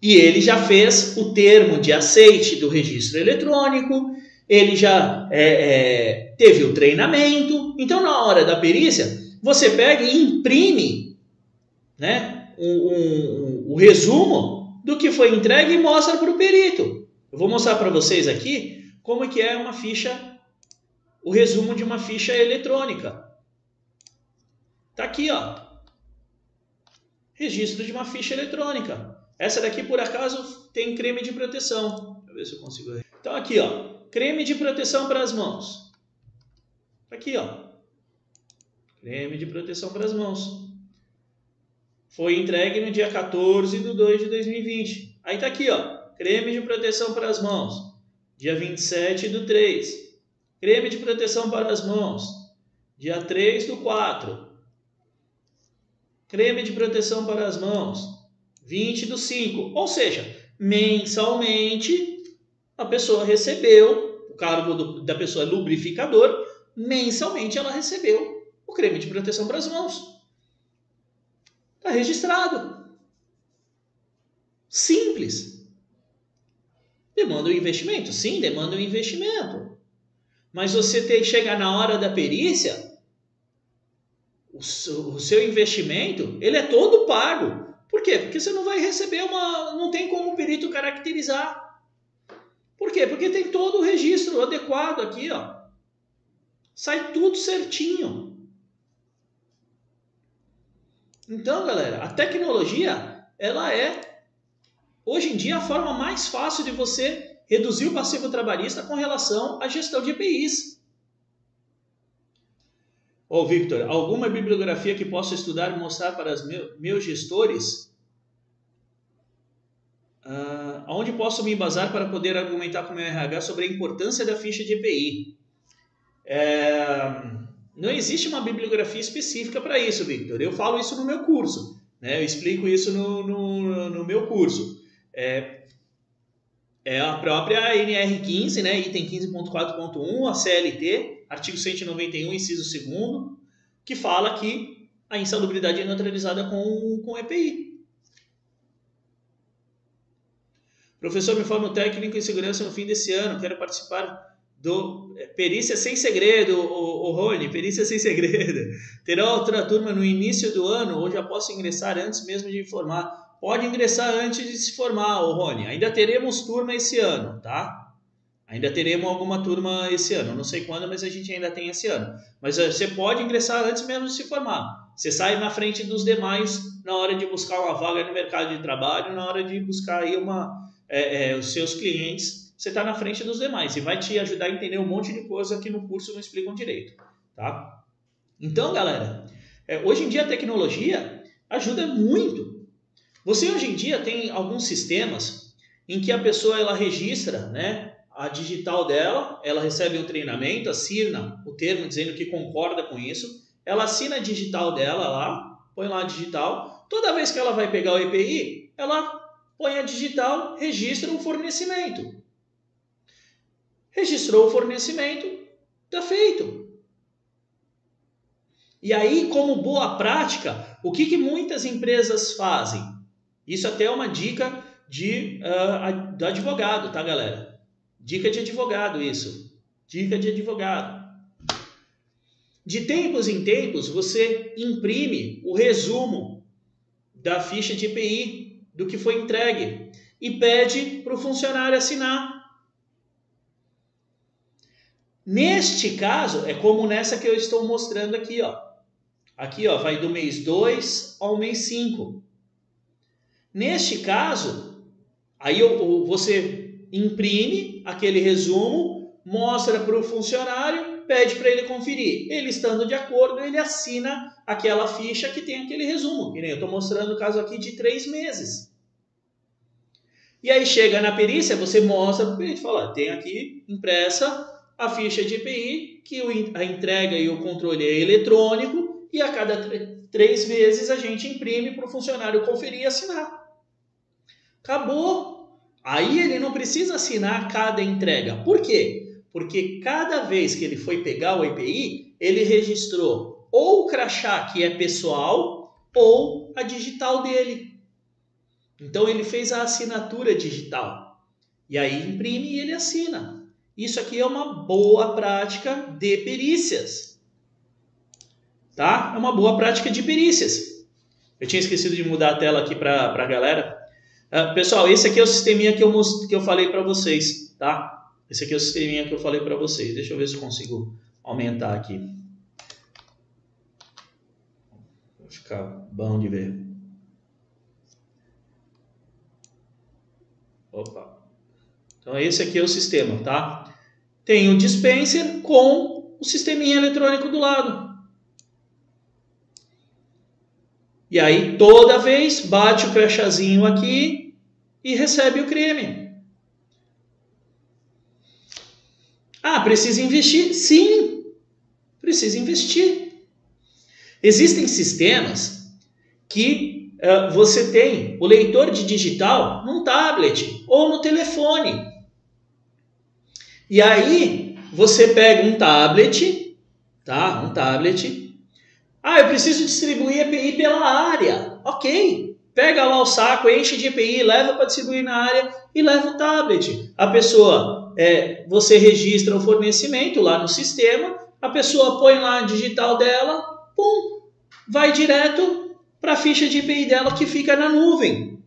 E ele já fez o termo de aceite do registro eletrônico, ele já é, é, teve o treinamento. Então, na hora da perícia, você pega e imprime né, o um, um, um, resumo do que foi entregue e mostra para o perito. Eu vou mostrar para vocês aqui como que é uma ficha, o resumo de uma ficha eletrônica. Tá aqui, ó. Registro de uma ficha eletrônica. Essa daqui, por acaso, tem creme de proteção. Deixa eu ver se eu consigo. Então, aqui, ó. creme de proteção para as mãos. Tá aqui, ó. Creme de proteção para as mãos. Foi entregue no dia 14 de 2 de 2020. Aí tá aqui, ó. Creme de proteção para as mãos. Dia 27 do 3. Creme de proteção para as mãos. Dia 3 do 4. Creme de proteção para as mãos. 20 do 5. Ou seja, mensalmente a pessoa recebeu, o cargo do, da pessoa é lubrificador, mensalmente ela recebeu o creme de proteção para as mãos. Está registrado. Simples. Demanda um investimento? Sim, demanda um investimento. Mas você tem que chegar na hora da perícia, o seu, o seu investimento, ele é todo pago. Por quê? Porque você não vai receber uma. Não tem como o perito caracterizar. Por quê? Porque tem todo o registro adequado aqui, ó. Sai tudo certinho. Então, galera, a tecnologia, ela é hoje em dia a forma mais fácil de você reduzir o passivo trabalhista com relação à gestão de EPIs. Ô, Victor, alguma bibliografia que possa estudar e mostrar para os meus gestores? Uh, onde posso me embasar para poder argumentar com o meu RH sobre a importância da ficha de EPI? É, não existe uma bibliografia específica para isso, Victor. Eu falo isso no meu curso, né? eu explico isso no, no, no meu curso. É, é a própria NR15, né? item 15.4.1, a CLT, artigo 191, inciso 2, que fala que a insalubridade é neutralizada com, com EPI. Professor, me formo técnico em segurança no fim desse ano, quero participar do é, Perícia Sem Segredo, o, o Rony, Perícia Sem Segredo. Terá outra turma no início do ano ou já posso ingressar antes mesmo de formar? Pode ingressar antes de se formar, o Rony. Ainda teremos turma esse ano, tá? Ainda teremos alguma turma esse ano. Não sei quando, mas a gente ainda tem esse ano. Mas eh, você pode ingressar antes mesmo de se formar. Você sai na frente dos demais na hora de buscar uma vaga no mercado de trabalho, na hora de buscar aí uma, é, é, os seus clientes você está na frente dos demais e vai te ajudar a entender um monte de coisa que no curso não explicam direito, tá? Então, galera, é, hoje em dia a tecnologia ajuda muito. Você hoje em dia tem alguns sistemas em que a pessoa ela registra, né, a digital dela, ela recebe um treinamento, assina o termo dizendo que concorda com isso, ela assina a digital dela lá, põe lá a digital. Toda vez que ela vai pegar o EPI, ela põe a digital, registra o fornecimento registrou o fornecimento, está feito. E aí, como boa prática, o que, que muitas empresas fazem? Isso até é uma dica de, uh, do advogado, tá, galera? Dica de advogado, isso. Dica de advogado. De tempos em tempos, você imprime o resumo da ficha de IPI do que foi entregue e pede para o funcionário assinar. Neste caso, é como nessa que eu estou mostrando aqui, ó. Aqui, ó, vai do mês 2 ao mês 5. Neste caso, aí você imprime aquele resumo, mostra para o funcionário, pede para ele conferir. Ele estando de acordo, ele assina aquela ficha que tem aquele resumo. Que nem eu estou mostrando o caso aqui de três meses. E aí chega na perícia, você mostra para o perito, fala, tem aqui impressa a ficha de EPI, que a entrega e o controle é eletrônico, e a cada três vezes a gente imprime para o funcionário conferir e assinar. Acabou. Aí ele não precisa assinar cada entrega. Por quê? Porque cada vez que ele foi pegar o EPI, ele registrou ou o crachá que é pessoal ou a digital dele. Então ele fez a assinatura digital. E aí imprime e ele assina. Isso aqui é uma boa prática de perícias. Tá? É uma boa prática de perícias. Eu tinha esquecido de mudar a tela aqui para a galera. Uh, pessoal, esse aqui é o sisteminha que eu, que eu falei para vocês, tá? Esse aqui é o sisteminha que eu falei para vocês. Deixa eu ver se eu consigo aumentar aqui. Vai ficar bom de ver. Opa. Então esse aqui é o sistema, tá? tem o dispenser com o sisteminha eletrônico do lado. E aí toda vez bate o crachazinho aqui e recebe o creme. Ah, precisa investir? Sim, precisa investir. Existem sistemas que uh, você tem o leitor de digital num tablet ou no telefone. E aí você pega um tablet, tá? Um tablet. Ah, eu preciso distribuir EPI pela área. Ok. Pega lá o saco, enche de EPI, leva para distribuir na área e leva o tablet. A pessoa, é, você registra o fornecimento lá no sistema, a pessoa põe lá a digital dela, pum, vai direto para a ficha de EPI dela que fica na nuvem.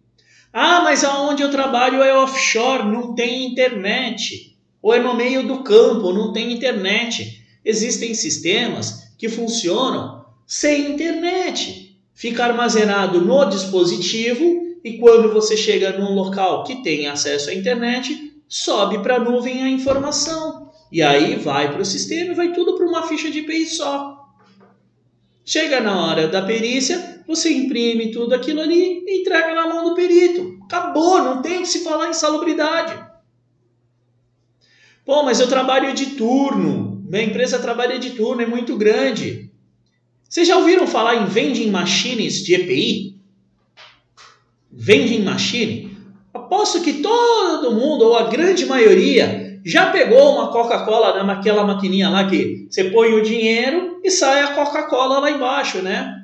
Ah, mas aonde eu trabalho é offshore, não tem internet ou é no meio do campo, não tem internet. Existem sistemas que funcionam sem internet. Fica armazenado no dispositivo e quando você chega num local que tem acesso à internet, sobe para a nuvem a informação. E aí vai para o sistema e vai tudo para uma ficha de API só. Chega na hora da perícia, você imprime tudo aquilo ali e entrega na mão do perito. Acabou, não tem que se falar em salubridade. Pô, mas eu trabalho de turno. Minha empresa trabalha de turno, é muito grande. Vocês já ouviram falar em vending machines de EPI? Vending machine? Aposto que todo mundo, ou a grande maioria, já pegou uma Coca-Cola naquela maquininha lá que você põe o dinheiro e sai a Coca-Cola lá embaixo, né?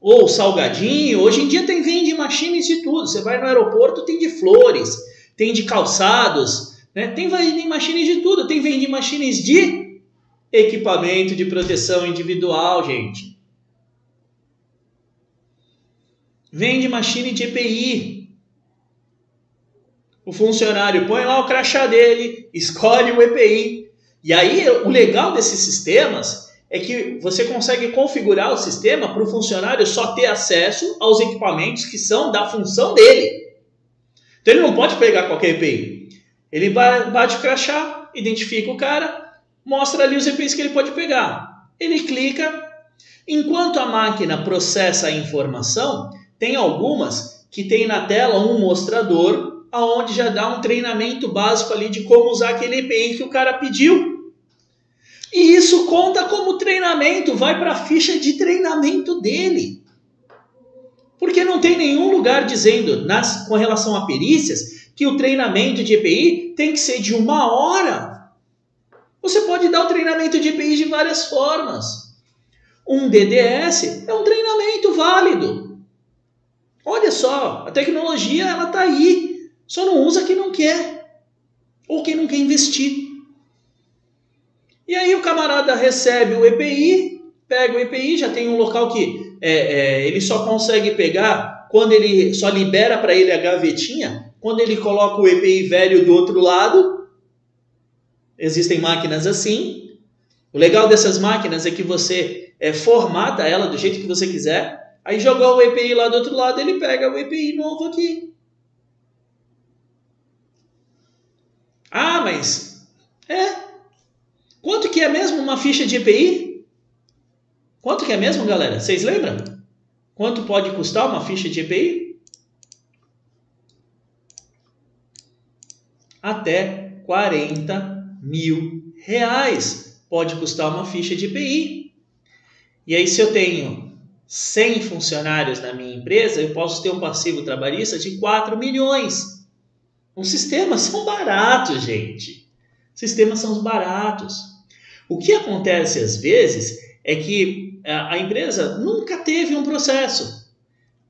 Ou salgadinho. Hoje em dia tem vending machines de tudo. Você vai no aeroporto, tem de flores, tem de calçados, né? Tem vending machines de tudo, tem vending machines de equipamento de proteção individual, gente. Vende machine de EPI. O funcionário põe lá o crachá dele, escolhe o EPI. E aí, o legal desses sistemas é que você consegue configurar o sistema para o funcionário só ter acesso aos equipamentos que são da função dele. Então, ele não pode pegar qualquer EPI. Ele bate o crachá, identifica o cara, mostra ali os EPIs que ele pode pegar. Ele clica. Enquanto a máquina processa a informação, tem algumas que tem na tela um mostrador aonde já dá um treinamento básico ali de como usar aquele EPI que o cara pediu. E isso conta como treinamento, vai para a ficha de treinamento dele. Porque não tem nenhum lugar dizendo, nas, com relação a perícias, que o treinamento de EPI tem que ser de uma hora. Você pode dar o treinamento de EPI de várias formas. Um DDS é um treinamento válido. Olha só, a tecnologia ela está aí, só não usa quem não quer ou quem não quer investir. E aí o camarada recebe o EPI, pega o EPI, já tem um local que é, é, ele só consegue pegar quando ele só libera para ele a gavetinha quando ele coloca o EPI velho do outro lado, existem máquinas assim. O legal dessas máquinas é que você é, formata ela do jeito que você quiser. Aí jogou o EPI lá do outro lado, ele pega o EPI novo aqui. Ah, mas é. Quanto que é mesmo uma ficha de EPI? Quanto que é mesmo, galera? Vocês lembram? Quanto pode custar uma ficha de EPI? até 40 mil reais pode custar uma ficha de IPI. E aí, se eu tenho 100 funcionários na minha empresa, eu posso ter um passivo trabalhista de 4 milhões. Os sistemas são baratos, gente. Sistemas são baratos. O que acontece às vezes é que a empresa nunca teve um processo.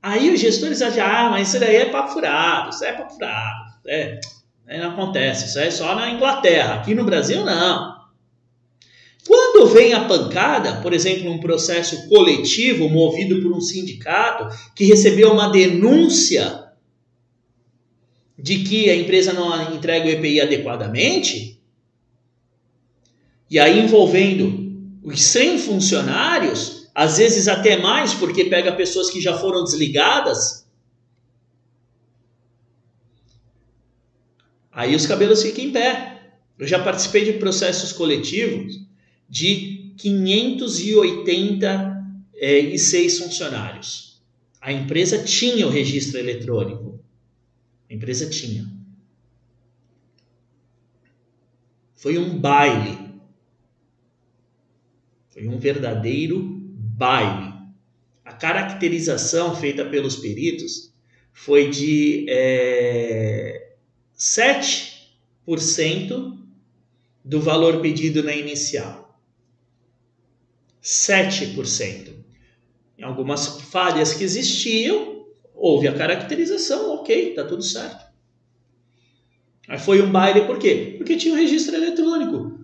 Aí os gestores acham, ah, mas isso daí é papo furado, isso é papo furado. É, não acontece, isso é só na Inglaterra. Aqui no Brasil, não. Quando vem a pancada, por exemplo, um processo coletivo movido por um sindicato que recebeu uma denúncia de que a empresa não entrega o EPI adequadamente, e aí envolvendo os 100 funcionários, às vezes até mais, porque pega pessoas que já foram desligadas, Aí os cabelos ficam em pé. Eu já participei de processos coletivos de 586 funcionários. A empresa tinha o registro eletrônico. A empresa tinha. Foi um baile. Foi um verdadeiro baile. A caracterização feita pelos peritos foi de é, 7% do valor pedido na inicial. 7%. Em algumas falhas que existiam, houve a caracterização, ok, tá tudo certo. Aí foi um baile por quê? Porque tinha um registro eletrônico.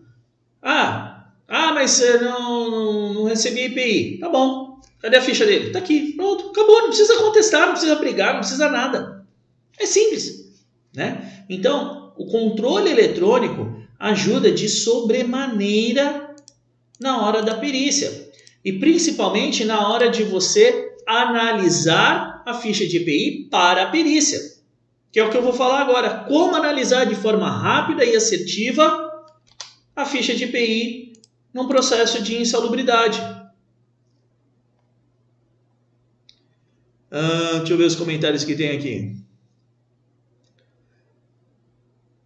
Ah, ah mas não, não, não recebi IPI. Tá bom. Cadê a ficha dele? Tá aqui. Pronto, acabou. Não precisa contestar, não precisa brigar, não precisa nada. É simples. Né? Então, o controle eletrônico ajuda de sobremaneira na hora da perícia. E principalmente na hora de você analisar a ficha de IPI para a perícia que é o que eu vou falar agora. Como analisar de forma rápida e assertiva a ficha de IPI num processo de insalubridade. Ah, deixa eu ver os comentários que tem aqui.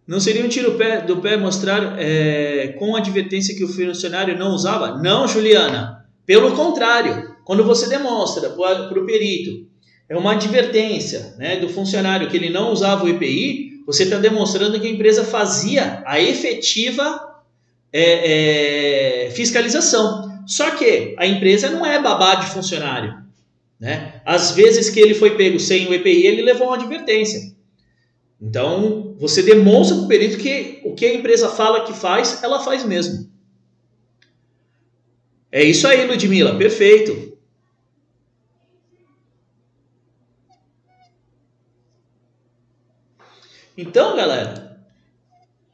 Não seria um tiro do pé mostrar é, com advertência que o funcionário não usava? Não, Juliana. Pelo contrário, quando você demonstra para o perito é uma advertência né, do funcionário que ele não usava o EPI, você está demonstrando que a empresa fazia a efetiva é, é, fiscalização. Só que a empresa não é babá de funcionário. Né? Às vezes que ele foi pego sem o EPI, ele levou uma advertência. Então, você demonstra para o perito que o que a empresa fala que faz, ela faz mesmo. É isso aí, Ludmila, perfeito. Então, galera,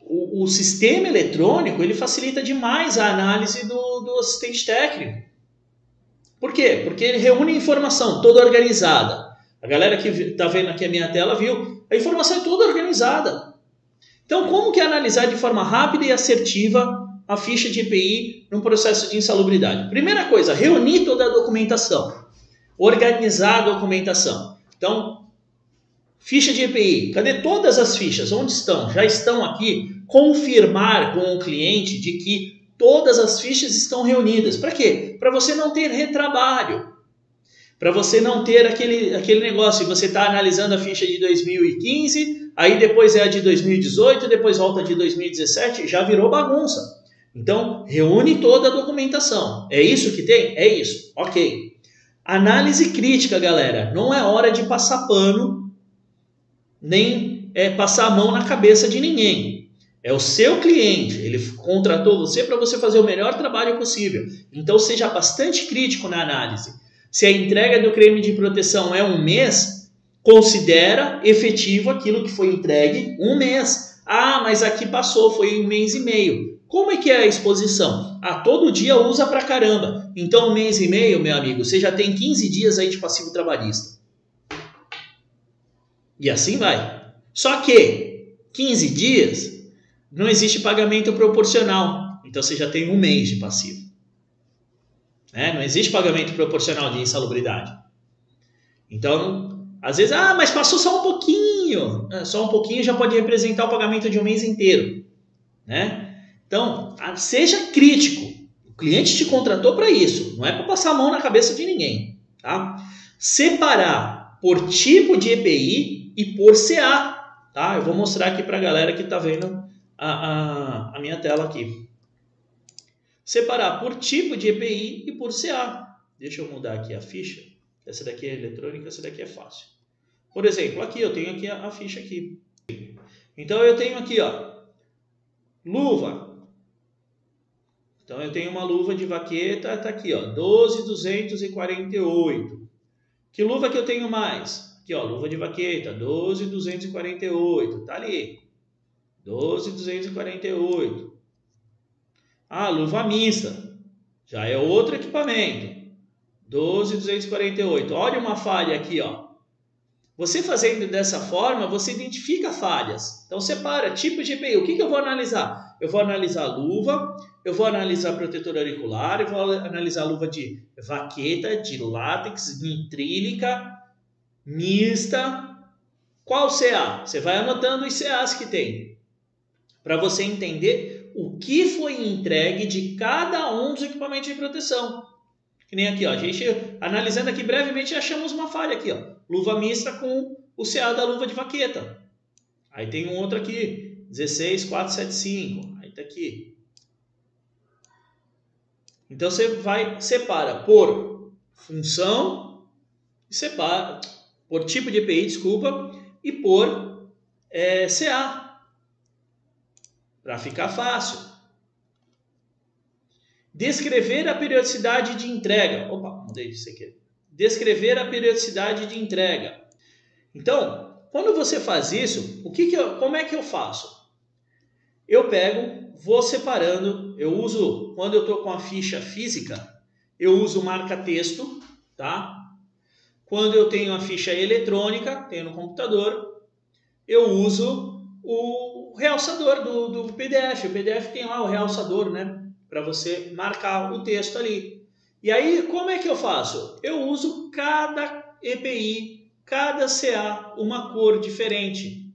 o, o, sistema eletrônico ele facilita demais a análise do, do assistente técnico. Por quê? Porque ele reúne informação toda organizada. A galera que está vendo aqui a minha tela viu, a informação é toda organizada. Então, como que é analisar de forma rápida e assertiva a ficha de EPI num processo de insalubridade? Primeira coisa, reunir toda a documentação, organizar a documentação. Então, Ficha de EPI, cadê todas as fichas? Onde estão? Já estão aqui? Confirmar com o cliente de que todas as fichas estão reunidas. Para quê? Para você não ter retrabalho. Para você não ter aquele, aquele negócio, você está analisando a ficha de 2015, aí depois é a de 2018, depois volta de 2017, já virou bagunça. Então, reúne toda a documentação. É isso que tem? É isso. Ok. Análise crítica, galera. Não é hora de passar pano nem é, passar a mão na cabeça de ninguém. É o seu cliente, ele contratou você para você fazer o melhor trabalho possível. Então seja bastante crítico na análise. Se a entrega do creme de proteção é um mês, considera efetivo aquilo que foi entregue um mês. Ah, mas aqui passou, foi um mês e meio. Como é que é a exposição? Ah, todo dia usa pra caramba. Então, um mês e meio, meu amigo, você já tem 15 dias aí de passivo trabalhista. E assim vai. Só que 15 dias não existe pagamento proporcional. Então você já tem um mês de passivo. Né? Não existe pagamento proporcional de insalubridade. Então, às vezes, ah, mas passou só um pouquinho. É, só um pouquinho já pode representar o pagamento de um mês inteiro. Né? Então, seja crítico. O cliente te contratou para isso. Não é para passar a mão na cabeça de ninguém. Tá? Separar por tipo de EPI e por CA. Tá? Eu vou mostrar aqui para a galera que está vendo a, a, a minha tela aqui. Separar por tipo de EPI e por CA. Deixa eu mudar aqui a ficha. Essa daqui é eletrônica, essa daqui é fácil. Por exemplo, aqui eu tenho aqui a, a ficha aqui. Então eu tenho aqui, ó, luva. Então eu tenho uma luva de vaqueta, tá aqui, ó, 12,248. Que luva que eu tenho mais? Aqui, ó, luva de vaqueta, 12,248, tá ali. 12,248. Ah, luva mista, já é outro equipamento. 12,248. Olha uma falha aqui, ó. Você fazendo dessa forma, você identifica falhas. Então separa tipo de EPI. O que, que eu vou analisar? Eu vou analisar luva, eu vou analisar protetor auricular, eu vou analisar luva de vaqueta, de látex, nitrílica, mista. Qual CA? Você vai anotando os CAs que tem. Para você entender o que foi entregue de cada um dos equipamentos de proteção. Que nem aqui, ó. A gente, analisando aqui brevemente, achamos uma falha aqui, ó. Luva mista com o CA da luva de vaqueta. Aí tem um outro aqui, 16475. Aí tá aqui. Então você vai separa por função separa por tipo de EPI, desculpa, e por é, CA para ficar fácil. Descrever a periodicidade de entrega. Opa, mudei isso aqui. Descrever a periodicidade de entrega. Então, quando você faz isso, o que, que eu, como é que eu faço? Eu pego, vou separando. Eu uso, quando eu estou com a ficha física, eu uso marca-texto, tá? Quando eu tenho a ficha eletrônica, tenho no computador, eu uso o realçador do, do PDF. O PDF tem lá o realçador, né? para você marcar o texto ali. E aí, como é que eu faço? Eu uso cada EPI, cada CA, uma cor diferente.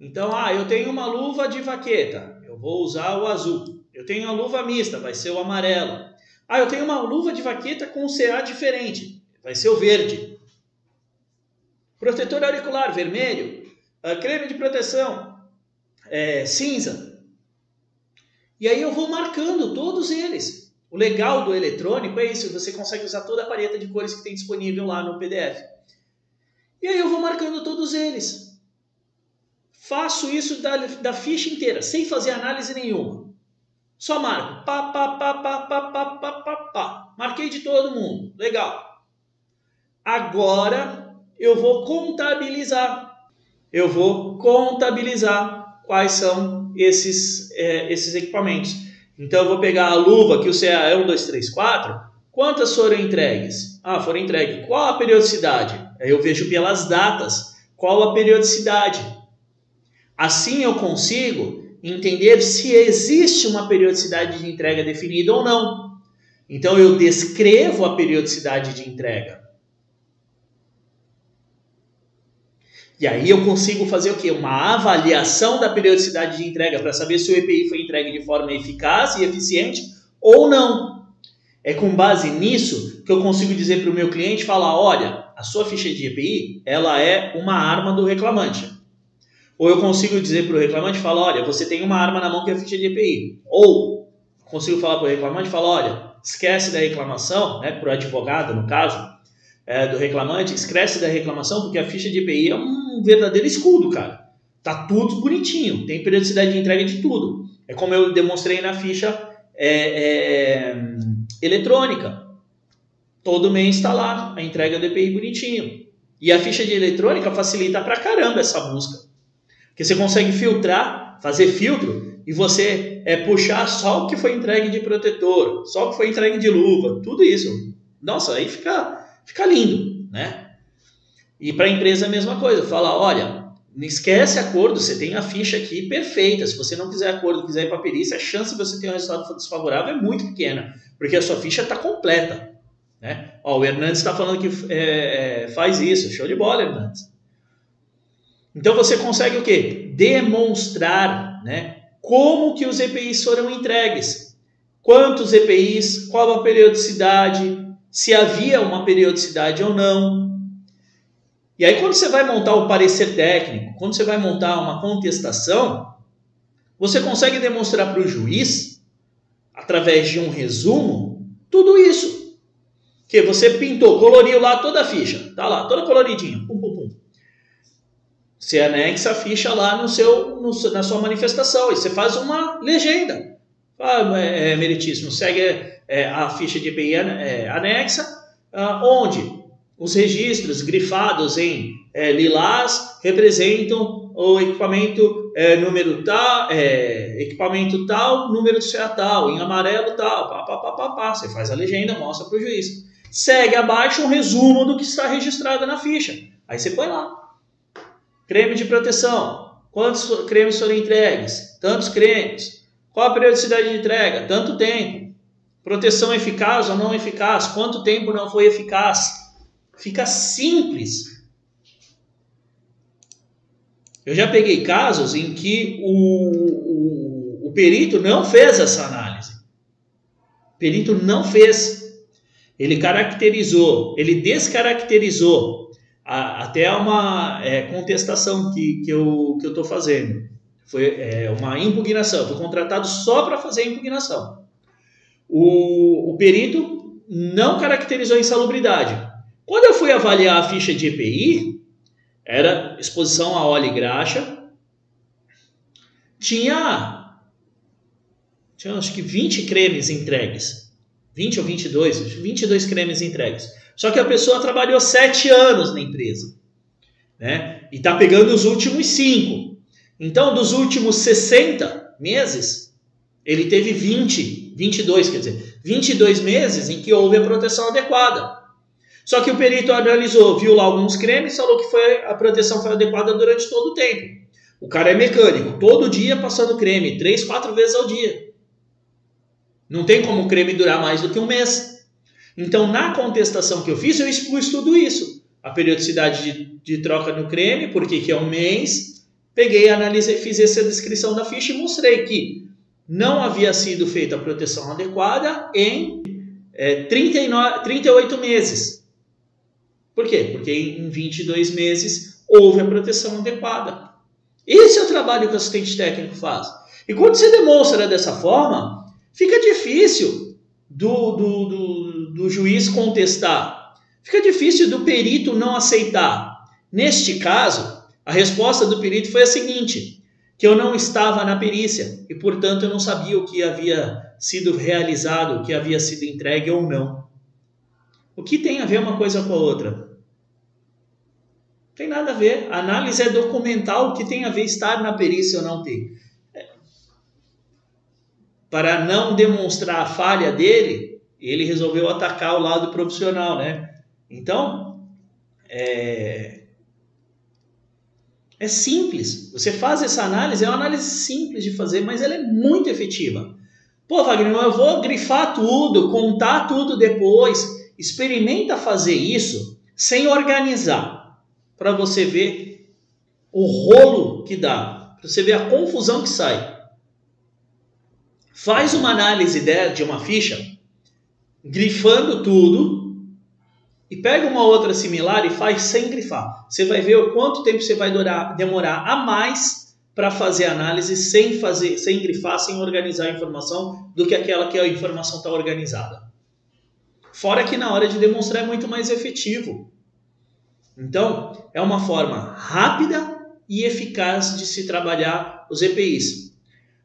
Então, ah, eu tenho uma luva de vaqueta, eu vou usar o azul. Eu tenho a luva mista, vai ser o amarelo. Ah, eu tenho uma luva de vaqueta com CA diferente, vai ser o verde. Protetor auricular vermelho, ah, creme de proteção é, cinza, e aí eu vou marcando todos eles. O legal do eletrônico é isso, você consegue usar toda a paleta de cores que tem disponível lá no PDF. E aí eu vou marcando todos eles. Faço isso da, da ficha inteira, sem fazer análise nenhuma. Só marco. Pá, pá, pá, pá, pá, pá, pá, pá, pá. Marquei de todo mundo. Legal. Agora eu vou contabilizar. Eu vou contabilizar quais são esses, é, esses equipamentos. Então eu vou pegar a luva que o CA é 1, 2, 3, 4. Quantas foram entregues? Ah, foram entregues. Qual a periodicidade? Eu vejo pelas datas qual a periodicidade. Assim eu consigo entender se existe uma periodicidade de entrega definida ou não. Então eu descrevo a periodicidade de entrega. E aí eu consigo fazer o quê? Uma avaliação da periodicidade de entrega para saber se o EPI foi entregue de forma eficaz e eficiente ou não. É com base nisso que eu consigo dizer para o meu cliente, falar, olha, a sua ficha de EPI, ela é uma arma do reclamante. Ou eu consigo dizer para o reclamante, falar, olha, você tem uma arma na mão que é a ficha de EPI. Ou consigo falar para o reclamante, falar, olha, esquece da reclamação, né, para o advogado no caso, é, do reclamante, esquece da reclamação, porque a ficha de EPI é um verdadeiro escudo, cara. Tá tudo bonitinho, tem periodicidade de entrega de tudo. É como eu demonstrei na ficha é, é, eletrônica. Todo mês está lá a entrega do EPI bonitinho. E a ficha de eletrônica facilita pra caramba essa busca. Porque você consegue filtrar, fazer filtro e você é, puxar só o que foi entregue de protetor, só o que foi entregue de luva, tudo isso. Nossa, aí fica fica lindo, né? E para a empresa a mesma coisa, fala, olha, não esquece acordo, você tem a ficha aqui perfeita. Se você não quiser acordo, quiser ir para a perícia, a chance de você ter um resultado desfavorável é muito pequena, porque a sua ficha está completa. Né? Ó, o Hernandes está falando que é, é, faz isso, show de bola, Hernandes. Então você consegue o quê? Demonstrar né, como que os EPIs foram entregues. Quantos EPIs, qual a periodicidade, se havia uma periodicidade ou não. E aí, quando você vai montar o parecer técnico, quando você vai montar uma contestação, você consegue demonstrar para o juiz, através de um resumo, tudo isso. Que você pintou, coloriu lá toda a ficha, tá lá, toda coloridinha, pum, pum, pum. Você anexa a ficha lá no seu, no, na sua manifestação e você faz uma legenda. Ah, é, é, meritíssimo, segue é, a ficha de EPI é, anexa, ah, onde os registros grifados em é, lilás representam o equipamento é, número tal, é, equipamento tal, número de tal, em amarelo tal, pá, pá, pá, pá, pá. Você faz a legenda, mostra para o juiz. Segue abaixo um resumo do que está registrado na ficha. Aí você põe lá. Creme de proteção. Quantos cremes foram entregues? Tantos cremes. Qual a periodicidade de entrega? Tanto tempo. Proteção eficaz ou não eficaz? Quanto tempo não foi eficaz? Fica simples. Eu já peguei casos em que o, o, o perito não fez essa análise. O perito não fez. Ele caracterizou, ele descaracterizou a, até uma é, contestação que, que eu estou fazendo. Foi é, uma impugnação. Fui contratado só para fazer a impugnação. O, o perito não caracterizou a insalubridade. Quando eu fui avaliar a ficha de EPI, era exposição a óleo e graxa, tinha, tinha acho que 20 cremes entregues. 20 ou 22, 22 cremes entregues. Só que a pessoa trabalhou 7 anos na empresa. Né? E está pegando os últimos 5. Então, dos últimos 60 meses, ele teve 20, 22, quer dizer, 22 meses em que houve a proteção adequada. Só que o perito analisou, viu lá alguns cremes, falou que foi, a proteção foi adequada durante todo o tempo. O cara é mecânico, todo dia passando creme, três, quatro vezes ao dia. Não tem como o creme durar mais do que um mês. Então, na contestação que eu fiz, eu expus tudo isso. A periodicidade de, de troca no creme, porque que é um mês. Peguei, analisei, fiz essa descrição da ficha e mostrei que não havia sido feita a proteção adequada em é, 39, 38 meses. Por quê? Porque em 22 meses houve a proteção adequada. Esse é o trabalho que o assistente técnico faz. E quando você demonstra dessa forma, fica difícil do, do, do, do juiz contestar. Fica difícil do perito não aceitar. Neste caso, a resposta do perito foi a seguinte: que eu não estava na perícia e, portanto, eu não sabia o que havia sido realizado, o que havia sido entregue ou não. O que tem a ver uma coisa com a outra? Tem nada a ver. A análise é documental, o que tem a ver estar na perícia ou não tem. Para não demonstrar a falha dele, ele resolveu atacar o lado profissional, né? Então, é, é simples. Você faz essa análise, é uma análise simples de fazer, mas ela é muito efetiva. Pô, Wagner, eu vou grifar tudo, contar tudo depois. Experimenta fazer isso sem organizar, para você ver o rolo que dá, para você ver a confusão que sai. Faz uma análise de uma ficha, grifando tudo, e pega uma outra similar e faz sem grifar. Você vai ver o quanto tempo você vai durar, demorar a mais para fazer análise sem fazer, sem grifar, sem organizar a informação, do que aquela que a informação está organizada. Fora que na hora de demonstrar é muito mais efetivo. Então, é uma forma rápida e eficaz de se trabalhar os EPIs.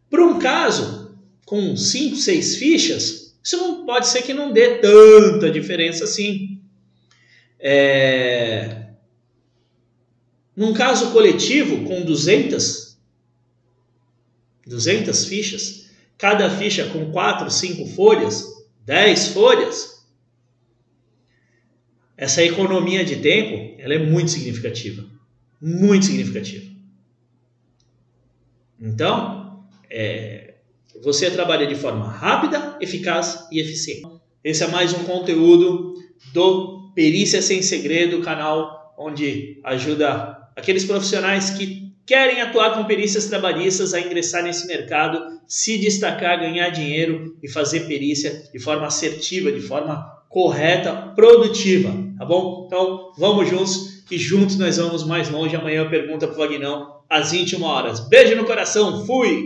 Para um caso com 5, 6 fichas, isso não pode ser que não dê tanta diferença assim. É... Num caso coletivo com 200, 200 fichas, cada ficha com 4, 5 folhas, 10 folhas, essa economia de tempo ela é muito significativa. Muito significativa. Então, é, você trabalha de forma rápida, eficaz e eficiente. Esse é mais um conteúdo do Perícia Sem Segredo, canal onde ajuda aqueles profissionais que querem atuar com perícias trabalhistas a ingressar nesse mercado, se destacar, ganhar dinheiro e fazer perícia de forma assertiva, de forma correta, produtiva, tá bom? Então, vamos juntos, que juntos nós vamos mais longe. Amanhã pergunta pro Vagnão às 21 horas. Beijo no coração, fui!